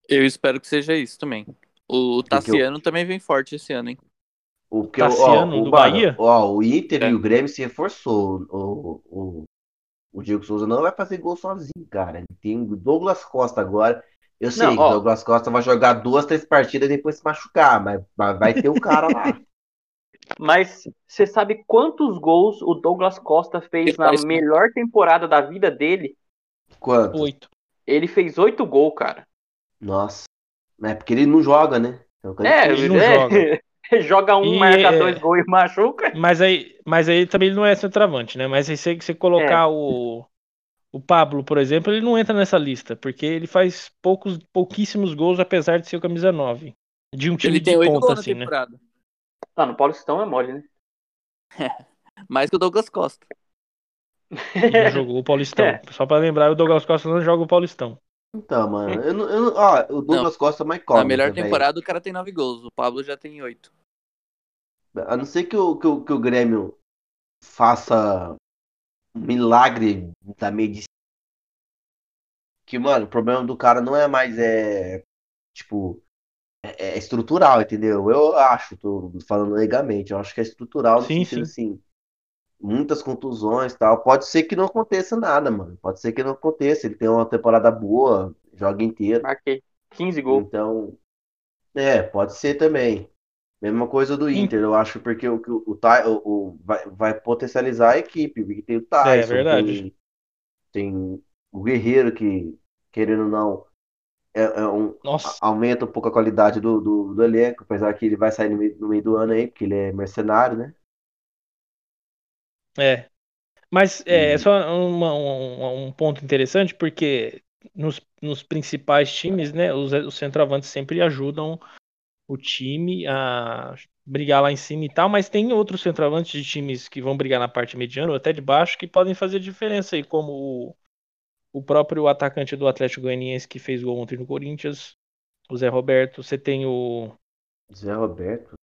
Eu espero que seja isso também. O Tassiano também vem forte esse ano, hein? O que ó, Tassiano, o, do mano, Bahia? Ó, o Inter É. e o Grêmio se reforçou. O, o, o Diego Souza não vai fazer gol sozinho, cara. Ele tem o Douglas Costa agora. Eu sei Não, que ó. o Douglas Costa vai jogar duas, três partidas e depois se machucar, mas, mas vai ter o cara lá. [laughs] Mas você sabe quantos gols o Douglas Costa fez Ele na faz- melhor temporada da vida dele? Quanto? Oito. Ele fez oito gols, cara. Nossa. É porque ele não joga, né? Então, É, dizer, ele não é, joga. [laughs] joga um, E, marca é, dois gols e machuca. Mas aí, mas aí também ele não é centroavante, né? Mas aí se você colocar o o Pablo, por exemplo, ele não entra nessa lista, porque ele faz poucos pouquíssimos gols apesar de ser o camisa 9. De um time Ele tem de oito ponta gols na assim, né? Ah, no Paulistão é mole, né? Mais que o Douglas Costa. Não jogou o Paulistão. [laughs] É. Só pra lembrar, o Douglas Costa não joga o Paulistão. Então, mano, eu não, eu não- ó, o Douglas Costa é mais Na incógnita, melhor temporada o cara tem nove gols. O Pablo já tem oito. A não ser que o, que o, que o Grêmio faça um milagre da medicina. Que, mano, o problema do cara não é mais, é, tipo, é, é estrutural, entendeu? Eu acho, tô falando legalmente, eu acho que é estrutural no Sim, sentido assim, muitas contusões e tal. Pode ser que não aconteça nada, mano. Pode ser que não aconteça. Ele tem uma temporada boa, joga inteiro. Marquei 15 gols. Então, é, pode ser também. Mesma coisa do. Inter, eu acho, porque o, o, o, o- vai, vai potencializar a equipe, porque tem o Tyson, verdade. tem, tem o Guerreiro que, querendo ou não, é, é um, aumenta um pouco a qualidade do, do, do elenco, apesar que ele vai sair no meio, no meio do ano aí, porque ele é mercenário, né? É. Mas é, E- é só uma- um, um ponto interessante, porque nos, nos principais times, né, os, os centroavantes sempre ajudam o time a brigar lá em cima e tal, mas tem outros centroavantes de times que vão brigar na parte mediana ou até de baixo que podem fazer diferença aí, como o, o próprio atacante do Atlético Goianiense que fez gol ontem no Corinthians, o Zé Roberto, você tem o Zé Roberto.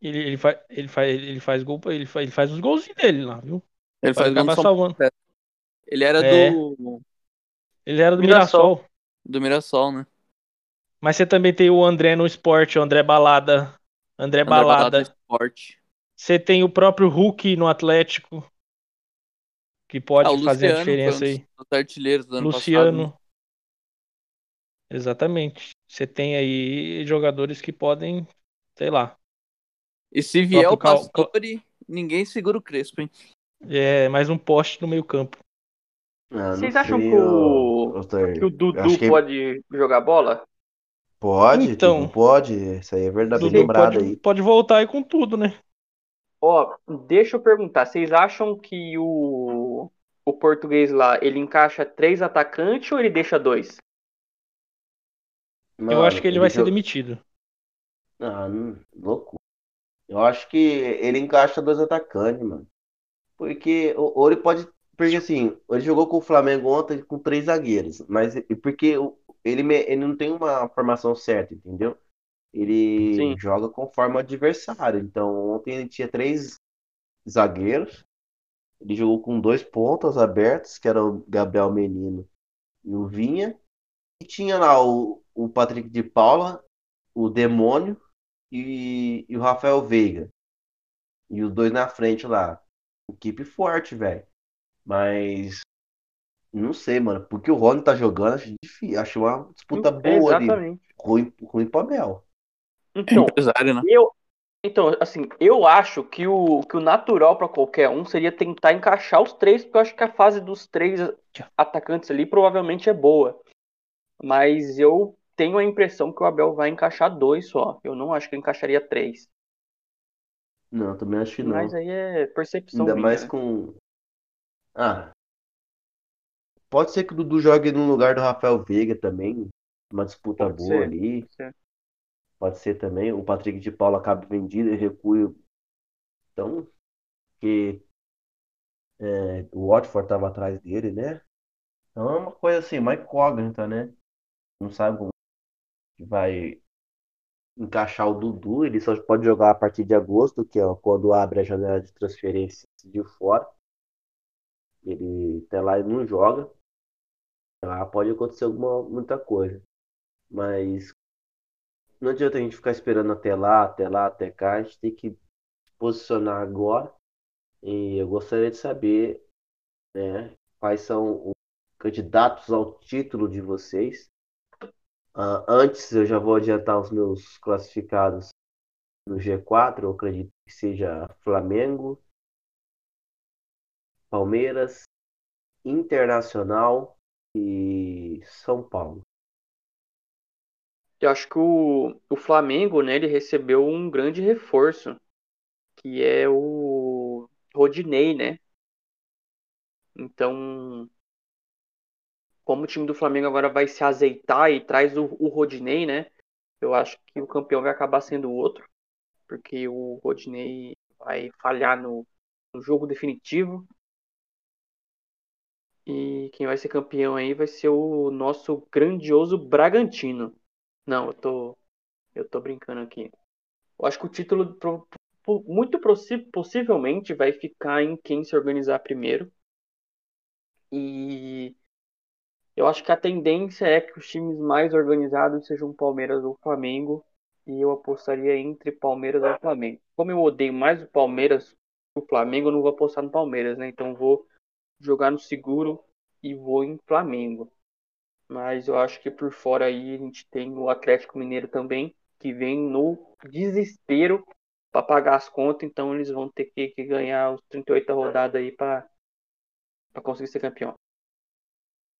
Ele, ele, faz, ele, faz, ele faz gol, ele faz, ele faz os golzinhos dele lá, viu? Ele faz gol salvando. Ele era É. do, Ele era do Mirassol. Mirassol. do Mirassol, né? Mas você também tem o André no esporte, o André Balada. André André Balada. Esporte. Você tem o próprio Hulk no Atlético. Que pode Ah, fazer a diferença um aí. artilheiros do ano Luciano. passado. Exatamente. Você tem aí jogadores que podem, sei lá. E se vier o Cal- Pastore, ninguém segura o Crespo, hein? É mais um poste no meio-campo. Ah, não Vocês acham sei, que o-. Que o Dudu que- pode jogar bola? Pode, Então. Pode. Isso aí é verdade, bem lembrado pode, aí. pode voltar aí com tudo, né? Ó, deixa eu perguntar, vocês acham que o, o português lá, ele encaixa três atacantes ou ele deixa dois? Eu Mano, acho que ele vai ser demitido. Ah, não, louco. Eu acho que ele encaixa dois atacantes, mano. Porque ou, ele pode. Porque assim, ele jogou com o Flamengo ontem com três zagueiros. Mas porque ele, ele não tem uma formação certa, entendeu? Ele Sim. joga conforme o adversário. Então ontem ele tinha três zagueiros. Ele jogou com dois pontas abertos, que era o Gabriel Menino e o Vinha. E tinha lá o, o Patrick de Paula, o Demônio e, e o Rafael Veiga. E os dois na frente lá. Equipe forte, velho. Mas. Não sei, mano. Porque o Rony tá jogando, acho difícil. Acho uma disputa boa ali. Exatamente. Ruim, ruim pro Abel. Então, Empresário, né? eu, então, assim, eu acho que o, que o natural para qualquer um seria tentar encaixar os três, porque eu acho que a fase dos três atacantes ali provavelmente é boa. Mas eu tenho a impressão que o Abel vai encaixar dois só. Eu não acho que ele encaixaria três. Não, também acho que não. Mas aí é percepção Ainda minha, mais né? com. Ah. Pode ser que o Dudu jogue no lugar do Rafael Veiga também. Uma disputa Pode boa ser, ali. pode ser. Pode ser também. O Patrick de Paula acabe vendido e recue. Então, que é, o Watford estava atrás dele, né? Então é uma coisa assim, uma incógnita, né? Não sabe como que vai encaixar o Dudu. Ele só pode jogar a partir de agosto, que é quando abre a janela de transferência de fora. Ele até lá ele não joga. Lá pode acontecer alguma muita coisa. Mas não adianta a gente ficar esperando até lá, até lá, até cá. A gente tem que posicionar agora. E eu gostaria de saber, né, quais são os candidatos ao título de vocês. Ah, antes, eu já vou adiantar os meus classificados no G4. Eu acredito que seja Flamengo, Palmeiras, Internacional e São Paulo. Eu acho que o, o Flamengo, né, ele recebeu um grande reforço, que é o Rodinei, né? Então, como o time do Flamengo agora vai se azeitar e traz o, o Rodinei, né? Eu acho que o campeão vai acabar sendo o outro, porque o Rodinei vai falhar no, no jogo definitivo. E quem vai ser campeão aí vai ser o nosso grandioso Bragantino. Não, eu tô, eu tô brincando aqui. Eu acho que o título muito possi- possivelmente vai ficar em quem se organizar primeiro. E eu acho que a tendência é que os times mais organizados sejam Palmeiras ou Flamengo. E eu apostaria entre Palmeiras ou Flamengo. Como eu odeio mais o Palmeiras o Flamengo, eu não vou apostar no Palmeiras, né? Então vou jogar no seguro e vou em Flamengo. Mas eu acho que por fora aí a gente tem o Atlético Mineiro também, que vem no desespero para pagar as contas, então eles vão ter que, que ganhar os 38 rodadas aí para conseguir ser campeão.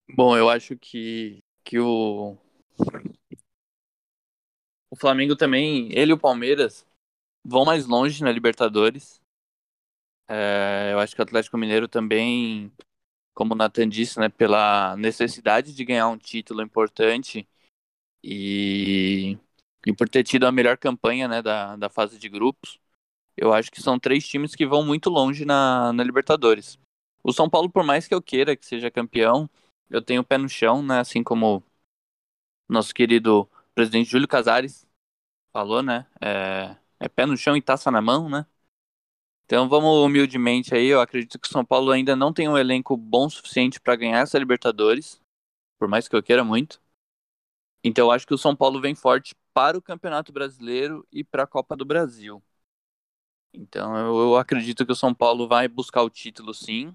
Bom, eu acho que, que o. O Flamengo também, ele e o Palmeiras vão mais longe na Libertadores. É, eu acho que o Atlético Mineiro também, como o Nathan disse, né, pela necessidade de ganhar um título importante e, e por ter tido a melhor campanha né, da, da fase de grupos, eu acho que são três times que vão muito longe na, na Libertadores. O São Paulo, por mais que eu queira que seja campeão, eu tenho o pé no chão, né? Assim como nosso querido presidente Júlio Casares falou, né? É, é pé no chão e taça na mão, né? Então vamos humildemente aí. Eu acredito que o São Paulo ainda não tem um elenco bom suficiente para ganhar essa Libertadores, por mais que eu queira muito. Então eu acho que o São Paulo vem forte para o Campeonato Brasileiro e para a Copa do Brasil. Então eu, eu acredito que o São Paulo vai buscar o título sim.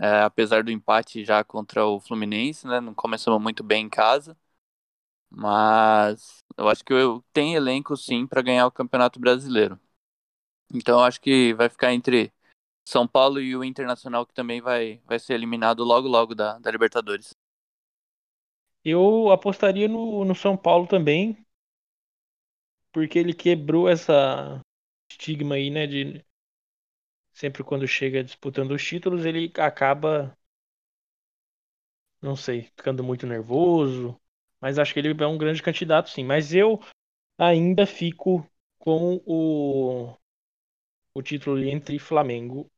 É, apesar do empate já contra o Fluminense, né? Não começamos muito bem em casa. Mas eu acho que eu tenho elenco sim para ganhar o Campeonato Brasileiro. Então eu acho que vai ficar entre São Paulo e o Internacional, que também vai, vai ser eliminado logo logo da, da Libertadores. Eu apostaria no, no São Paulo também, porque ele quebrou essa estigma aí, né, de sempre quando chega disputando os títulos, ele acaba, não sei, ficando muito nervoso, mas acho que ele é um grande candidato, sim. Mas eu ainda fico com o, o título entre Flamengo,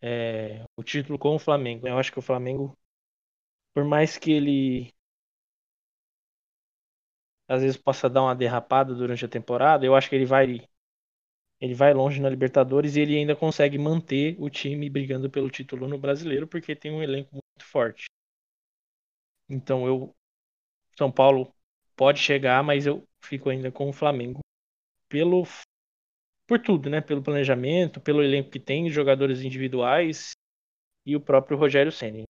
é, o título com o Flamengo. Eu acho que o Flamengo, por mais que ele às vezes possa dar uma derrapada durante a temporada, eu acho que ele vai ele vai longe na Libertadores e ele ainda consegue manter o time brigando pelo título no Brasileiro porque tem um elenco muito forte. Então eu São Paulo pode chegar, mas eu fico ainda com o Flamengo pelo por tudo, né? Pelo planejamento, pelo elenco que tem, jogadores individuais e o próprio Rogério Ceni.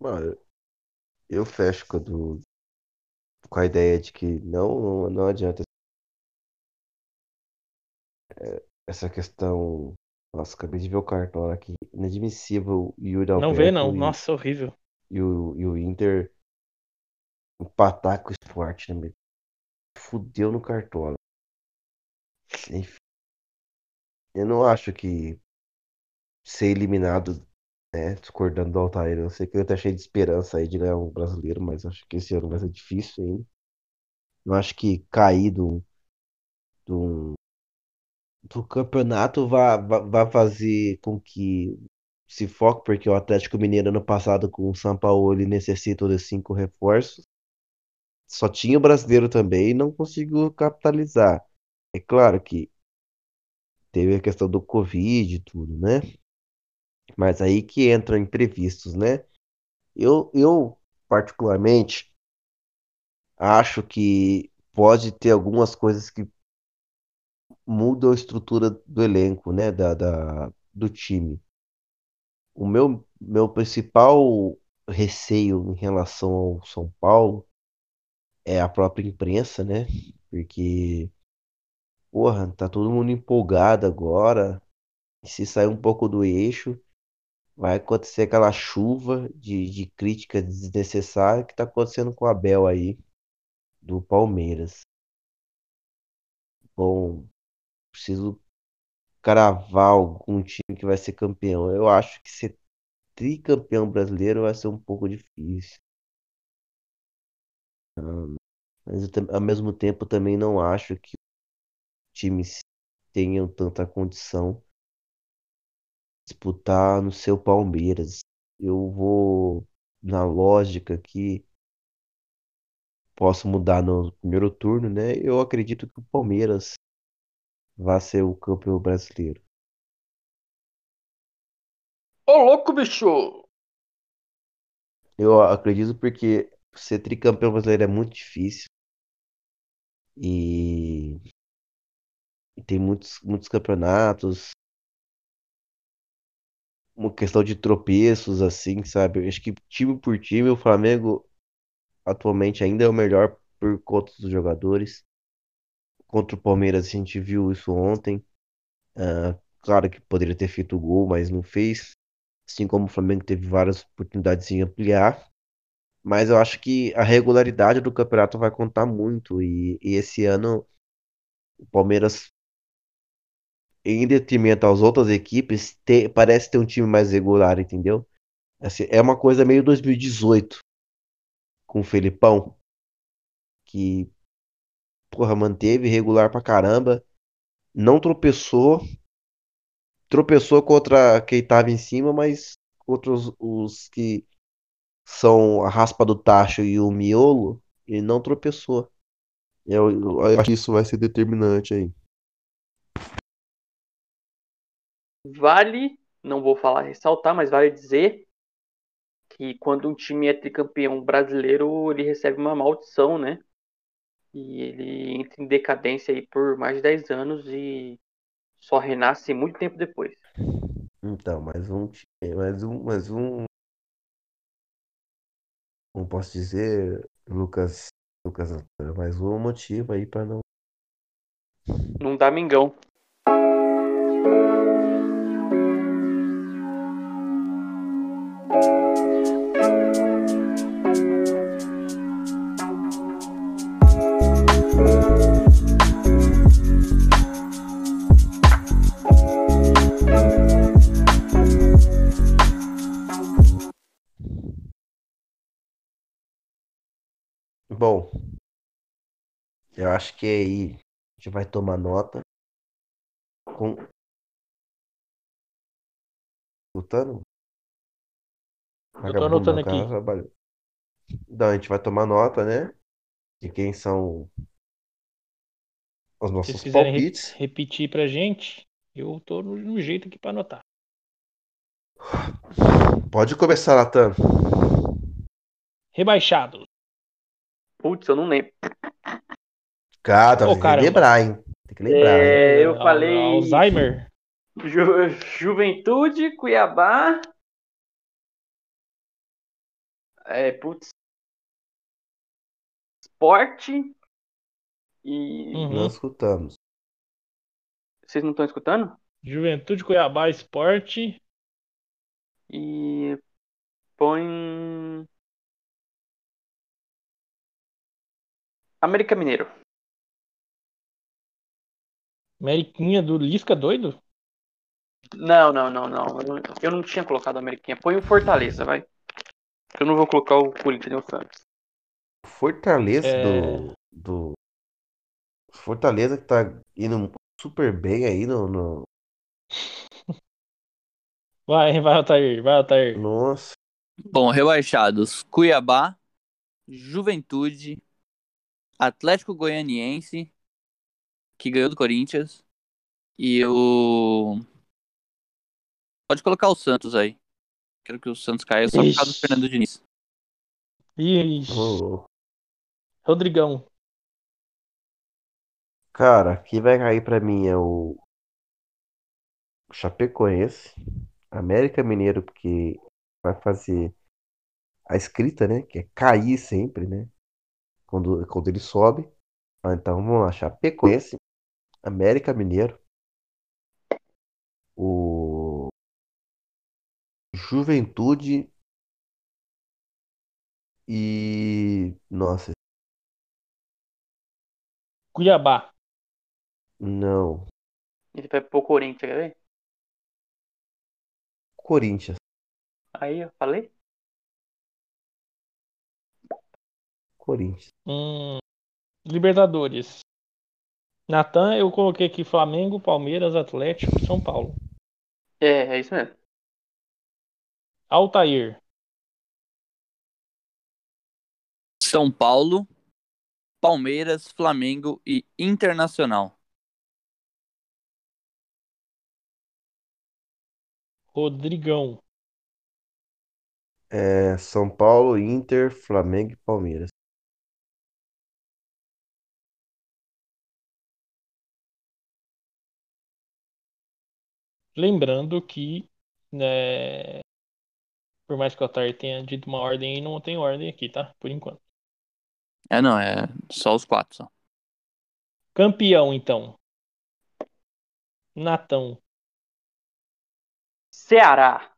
Mano, eu fecho com o do com a ideia de que não, não, adianta essa questão. Nossa, acabei de ver o cartão aqui. Inadmissível o Yuri Não vê, não. e, Nossa, horrível. e o, e o Inter empatar com o Sport, né? Fudeu no cartola. Enfim. Eu não acho que ser eliminado, né? Discordando do Altair. Eu sei que ele tá cheio de esperança aí de ganhar um brasileiro, mas acho que esse ano vai ser difícil ainda. Eu acho que cair do, do, do campeonato vai, vai, fazer com que se foque, porque o Atlético Mineiro ano passado com o São Paulo ele necessita de cinco reforços. Só tinha o brasileiro também e não conseguiu capitalizar. É claro que teve a questão do Covid e tudo, né? Mas aí que entram imprevistos, né? Eu, eu particularmente acho que pode ter algumas coisas que mudam a estrutura do elenco, né? Da, da, do time. O meu, meu principal receio em relação ao São Paulo é a própria imprensa, né? Porque, porra, tá todo mundo empolgado agora. Se sair um pouco do eixo, vai acontecer aquela chuva de, de crítica desnecessária que tá acontecendo com o Abel aí, do Palmeiras. Bom, preciso cravar algum time que vai ser campeão. Eu acho que ser tricampeão brasileiro vai ser um pouco difícil. Mas eu, ao mesmo tempo também não acho que times tenham tanta condição de disputar no seu Palmeiras. Eu vou na lógica que posso mudar no primeiro turno, né? Eu acredito que o Palmeiras vai ser o campeão brasileiro. Ô, louco, bicho! Eu acredito porque ser tricampeão brasileiro é muito difícil e, e tem muitos, muitos campeonatos, uma questão de tropeços, assim, sabe? Eu acho que time por time, o Flamengo atualmente ainda é o melhor por conta dos jogadores. Contra o Palmeiras a gente viu isso ontem. Ah, claro que poderia ter feito o gol, mas não fez. Assim como o Flamengo teve várias oportunidades de ampliar. Mas eu acho que a regularidade do campeonato vai contar muito. E, e esse ano o Palmeiras, em detrimento às outras equipes, te- parece ter um time mais regular, entendeu? Assim, é uma coisa meio 2018 com o Felipão, que porra, manteve regular pra caramba, não tropeçou, tropeçou contra quem tava em cima, mas contra os, os que são a raspa do tacho e o miolo, ele não tropeçou. Eu, eu acho que isso vai ser determinante aí. Vale, não vou falar ressaltar, mas vale dizer que quando um time é tricampeão brasileiro, ele recebe uma maldição, né? E ele entra em decadência aí por mais de 10 anos e só renasce muito tempo depois. Então, mais um, mais um, mais um, como posso dizer, Lucas, Lucas, mais um motivo aí pra não Não dá mingão. Bom, eu acho que aí a gente vai tomar nota com. Escutando? Eu tô anotando aqui. Então, a gente vai tomar nota, né? De quem são os Se nossos vocês quiserem re- palpites. repetir pra gente, eu tô no, no jeito aqui pra anotar. Pode começar, Natan. Rebaixados. Putz, eu não lembro. Cara, Ô, tem que lembrar, hein? Tem que lembrar? É, eu Al- falei Alzheimer. Ju- Juventude, Cuiabá. É, putz. Esporte e. Uhum. Nós escutamos. Vocês não estão escutando? Juventude Cuiabá Esporte. E. Põe. América Mineiro. Ameriquinha do Lisca doido? Não, não, não, não. Eu não, eu não tinha colocado a Ameriquinha. Põe o Fortaleza, vai. Eu não vou colocar o Corinthians nem o Santos. Fortaleza É. do, do. Fortaleza que tá indo super bem aí no. no- [laughs] Vai, vai, Altair, vai, Altair. Nossa. Bom, rebaixados: Cuiabá, Juventude, Atlético Goianiense, que ganhou do Corinthians, e o. Pode colocar o Santos aí. Quero que o Santos caia só por causa do. Fernando Diniz. Ixi. Rodrigão. Cara, quem vai cair pra mim é o Chapecoense, América Mineiro, porque vai fazer a escrita, né? Que é cair sempre, né? Quando, quando ele sobe. Ah, Então vamos lá, Chapecoense, América Mineiro, o Juventude e. Nossa, Cuiabá. não. Ele vai pro Corinthians, quer ver? Corinthians. Aí, eu falei? Corinthians. Hum, Libertadores. Natan, eu coloquei aqui Flamengo, Palmeiras, Atlético São Paulo. É, é isso mesmo. Altair. São Paulo, Palmeiras, Flamengo e Internacional. Rodrigão. É, São Paulo, Inter, Flamengo e Palmeiras. Lembrando que, né, por mais que o Altair tenha dito uma ordem aí, não tem ordem aqui, tá? Por enquanto. É, não, é só os quatro. Só. Campeão, então. Natão. Ceará.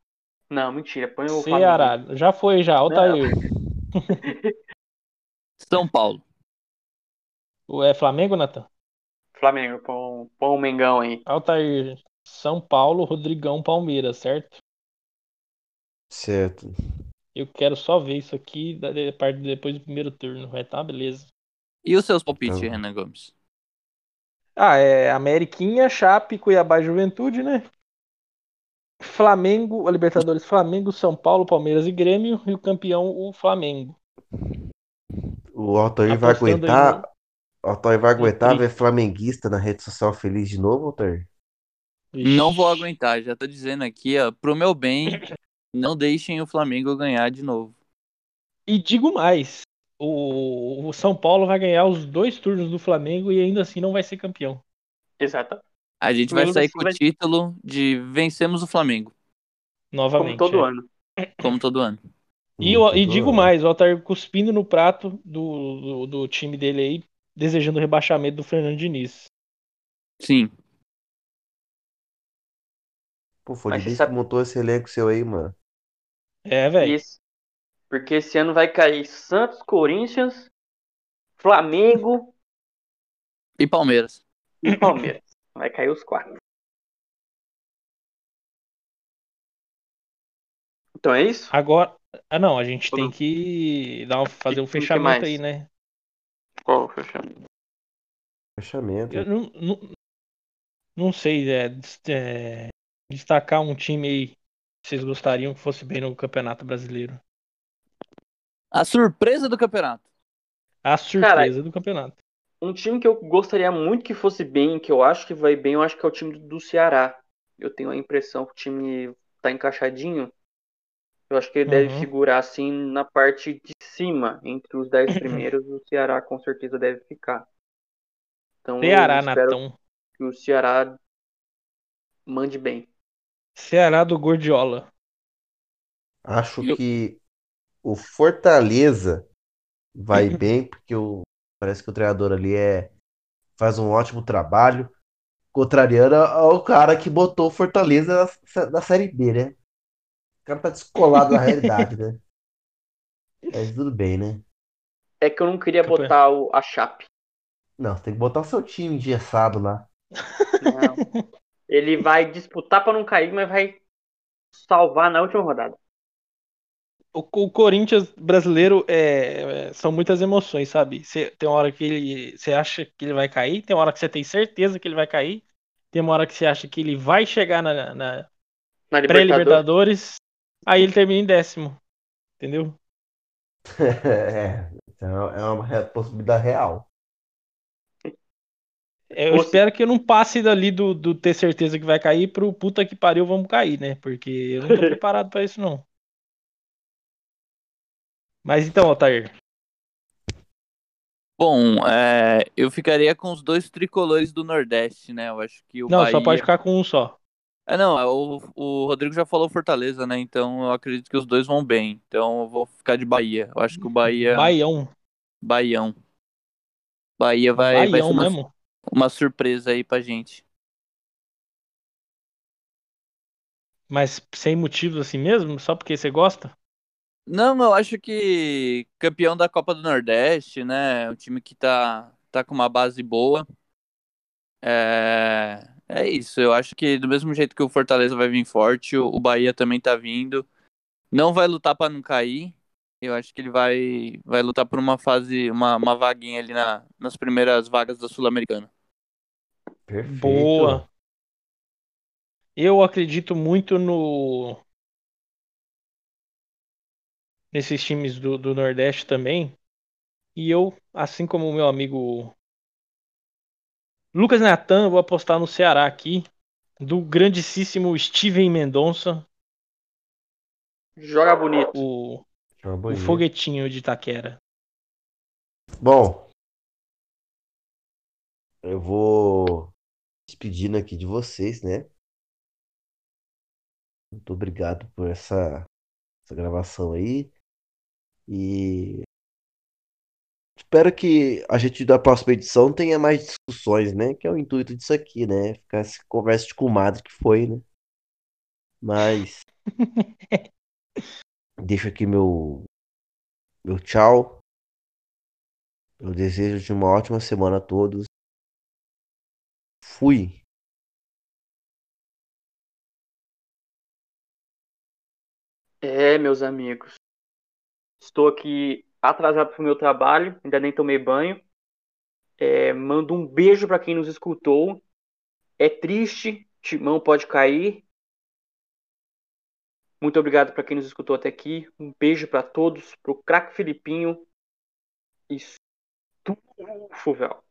Não, mentira. Põe o Flamengo. Ceará. Já foi, já. Altair. [laughs] São Paulo, O- É Flamengo, Natan? Flamengo. Põe, põe o Mengão aí. Altair. São Paulo, Rodrigão, Palmeiras, certo? Certo. Eu quero só ver isso aqui da parte depois do primeiro turno. Vai tá, beleza. E os seus palpites, Tá. Renan Gomes? Ah, é Ameriquinha, Chape, Cuiabá e Juventude, né? Flamengo, a Libertadores Flamengo, São Paulo, Palmeiras e Grêmio e o campeão o Flamengo. O Altair vai Apostando aí aguentar. no- O Altair vai aguentar ver flamenguista na rede social feliz de novo, Altair? Não vou Ixi. aguentar, já tô dizendo aqui, ó, pro meu bem, não deixem o Flamengo ganhar de novo. E digo mais, o, o São Paulo vai ganhar os dois turnos do Flamengo e ainda assim não vai ser campeão. Exato. A gente vai sair com o título de vencemos o Flamengo, Como Novamente. todo é. ano. como todo ano. E, eu- e digo mais, o Altair cuspindo no prato do, do, do time dele aí, desejando o rebaixamento do Fernando Diniz. Sim. Pô, foi Mas Diniz sabe- que montou esse elenco seu aí, mano. É, velho. Porque esse ano vai cair Santos, Corinthians, Flamengo E Palmeiras. e Palmeiras. [laughs] Vai cair os quatro. Então é isso? Agora. Ah, não, a gente tem que dar um- fazer um fechamento aí, né? Qual o fechamento? Fechamento. Eu não, não, não sei, é, é, destacar um time aí que vocês gostariam que fosse bem no Campeonato Brasileiro. A surpresa do campeonato. A surpresa do campeonato. Um time que eu gostaria muito que fosse bem, que eu acho que vai bem, eu acho que é o time do Ceará. Eu tenho a impressão que o time tá encaixadinho. Eu acho que ele deve Uhum. figurar assim na parte de cima, entre os 10 primeiros, o Ceará com certeza deve ficar. Então Ceará, eu espero Natão. que o Ceará mande bem. Ceará do Gordiola. Acho Eu- que o Fortaleza vai [laughs] bem, porque o Parece que o treinador ali é faz um ótimo trabalho. Contrariando ao cara que botou o Fortaleza na, na Série B, né? O cara tá descolado da realidade, né? [laughs] Mas tudo bem, né? É que eu não queria Campeão. botar o, a Chape. Não, você tem que botar o seu time engessado lá. Não. [laughs] Ele vai disputar pra não cair, mas vai salvar na última rodada. O, o Corinthians brasileiro é, é- são muitas emoções, sabe? Cê- tem uma hora que ele, você acha que ele vai cair, tem uma hora que você tem certeza que ele vai cair, tem uma hora que você acha que ele vai chegar na, na Na Libertadores. pré-Libertadores, aí ele termina em décimo. Entendeu? [laughs] é, então é uma re- possibilidade real. Eu se- espero que eu não passe dali do, do ter certeza que vai cair pro puta que pariu, vamos cair, né? Porque eu não tô [laughs] preparado pra isso, não. Mas então, Altair, Bom, é, eu ficaria com os dois tricolores do Nordeste, né? Eu acho que o não, Bahia... só pode ficar com um só. É, não, é, o, o Rodrigo já falou Fortaleza, né? Então eu acredito que os dois vão bem. Então eu vou ficar de Bahia. Eu acho que o Bahia. Baião. Baião. Bahia vai, vai ser Baião uma, mesmo. Uma surpresa aí pra gente. Mas sem motivos assim mesmo? Só porque você gosta? Não, eu acho que campeão da Copa do Nordeste, né? Um time que tá, tá com uma base boa. É, é isso. Eu acho que do mesmo jeito que o Fortaleza vai vir forte, o, o Bahia também tá vindo. Não vai lutar pra não cair. Eu acho que ele vai, vai lutar por uma fase, uma, uma vaguinha ali na, nas primeiras vagas da Sul-Americana. Perfeito. Boa. Eu acredito muito no nesses times do, do Nordeste também. E eu, assim como o meu amigo Lucas Natan, vou apostar no Ceará aqui, do grandíssimo Steven Mendonça, Joga bonito. o, o foguetinho de Itaquera. Bom, eu vou despedindo aqui de vocês, né? Muito obrigado por essa, essa gravação aí. E espero que a gente da próxima edição tenha mais discussões, né? Que é o intuito disso aqui, né? Ficar essa conversa de comadre que foi, né? Mas [laughs] deixo aqui meu meu tchau. Eu desejo de uma ótima semana a todos. Fui. É, meus amigos. Estou aqui atrasado pro meu trabalho, ainda nem tomei banho. É, mando um beijo para quem nos escutou. É triste, Timão pode cair. Muito obrigado para quem nos escutou até aqui. Um beijo para todos, pro craque Filipinho. Isso. Fuvel.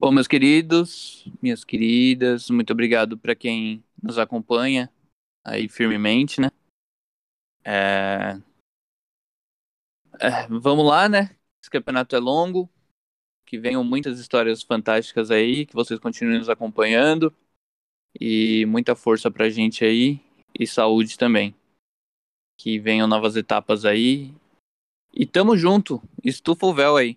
Bom, meus queridos, minhas queridas, muito obrigado para quem nos acompanha aí firmemente, né? É... é, vamos lá, né? Esse campeonato é longo, que venham muitas histórias fantásticas aí, que vocês continuem nos acompanhando e muita força pra gente aí e saúde também. Que venham novas etapas aí. E tamo junto, estufa o véu aí.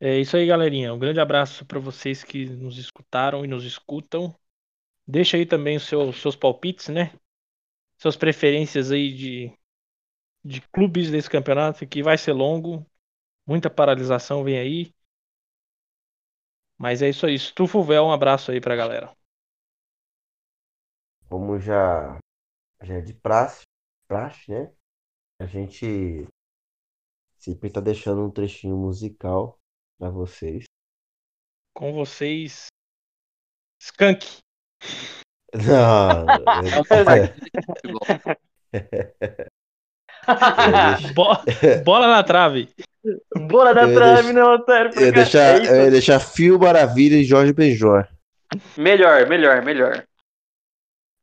É isso aí, galerinha. Um grande abraço para vocês que nos escutaram e nos escutam. Deixa aí também os seus, seus palpites, né? Suas preferências aí de, de clubes desse campeonato, que vai ser longo. Muita paralisação vem aí. Mas é isso aí. Estufa o véu. Um abraço aí pra galera. Como já, já é de praxe, praxe, né? A gente sempre tá deixando um trechinho musical pra vocês. Com vocês, Skank. Não, [laughs] É um compartilho. Bo- [laughs] bola na trave. Bola ia trave, não, otário. eu ia deixar, É eu ia deixar Fio Maravilha e Jorge Benjor. Melhor, melhor, melhor.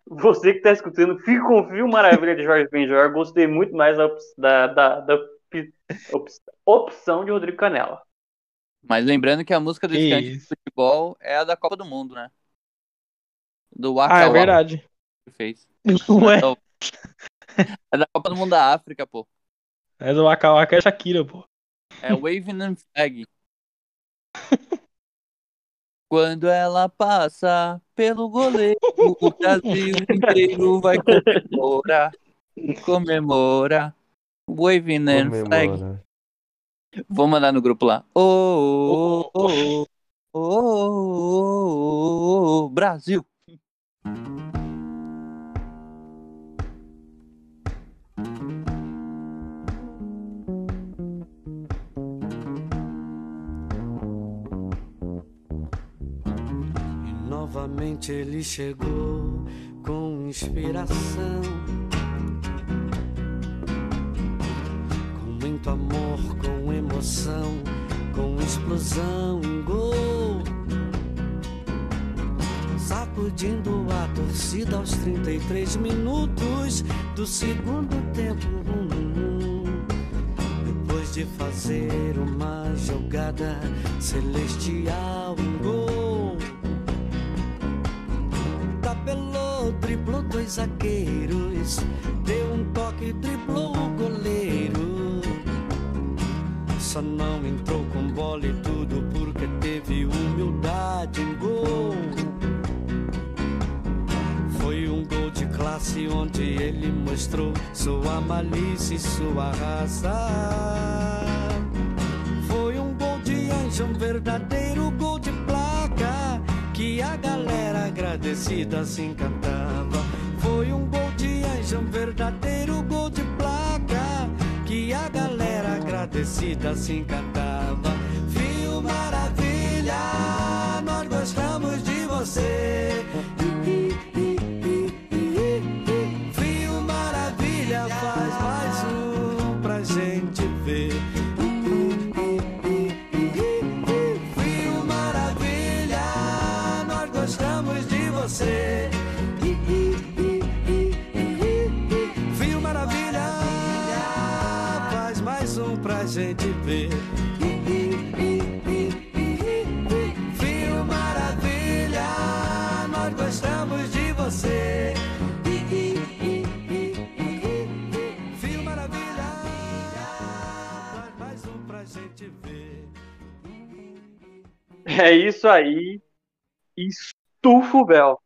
Você que tá escutando, fique com o Fio Maravilha de Jorge Benjor. Gostei muito mais da, da, da, da op- op- opção de Rodrigo Canela. Mas lembrando que a música do Skank de futebol é a da Copa do Mundo, né? Do Ah, Waka é Waka verdade. que fez. Ué, É da Copa do Mundo da África, pô. Mas o Waka Waka é Shakira, pô. É Waving and Flag. Quando ela passa pelo goleiro, o Brasil inteiro vai comemorar. Comemora. Waving and Flag. Comemora. Vou mandar no grupo lá. Ô, ô, ô, ô, ô, Brasil. Novamente ele chegou com inspiração. Com muito amor, com emoção, com explosão em gol. Sacudindo a torcida aos 33 minutos do segundo tempo. Depois de fazer uma jogada celestial em gol. Dois zagueiros. Deu um toque, driblou o goleiro. Só não entrou com bola e tudo porque teve humildade em gol. Foi um gol de classe onde ele mostrou sua malícia e sua raça. Foi um gol de anjo, um verdadeiro gol de placa que a galera agradecida se encantava. Foi um gol de anjo, um verdadeiro gol de placa que a galera agradecida se encantava. Fio Maravilha, nós gostamos de você. Gente ver. Fio Maravilha, nós gostamos de você. Fio Maravilha, faz mais um pra gente ver. É isso aí. Estufa o véu.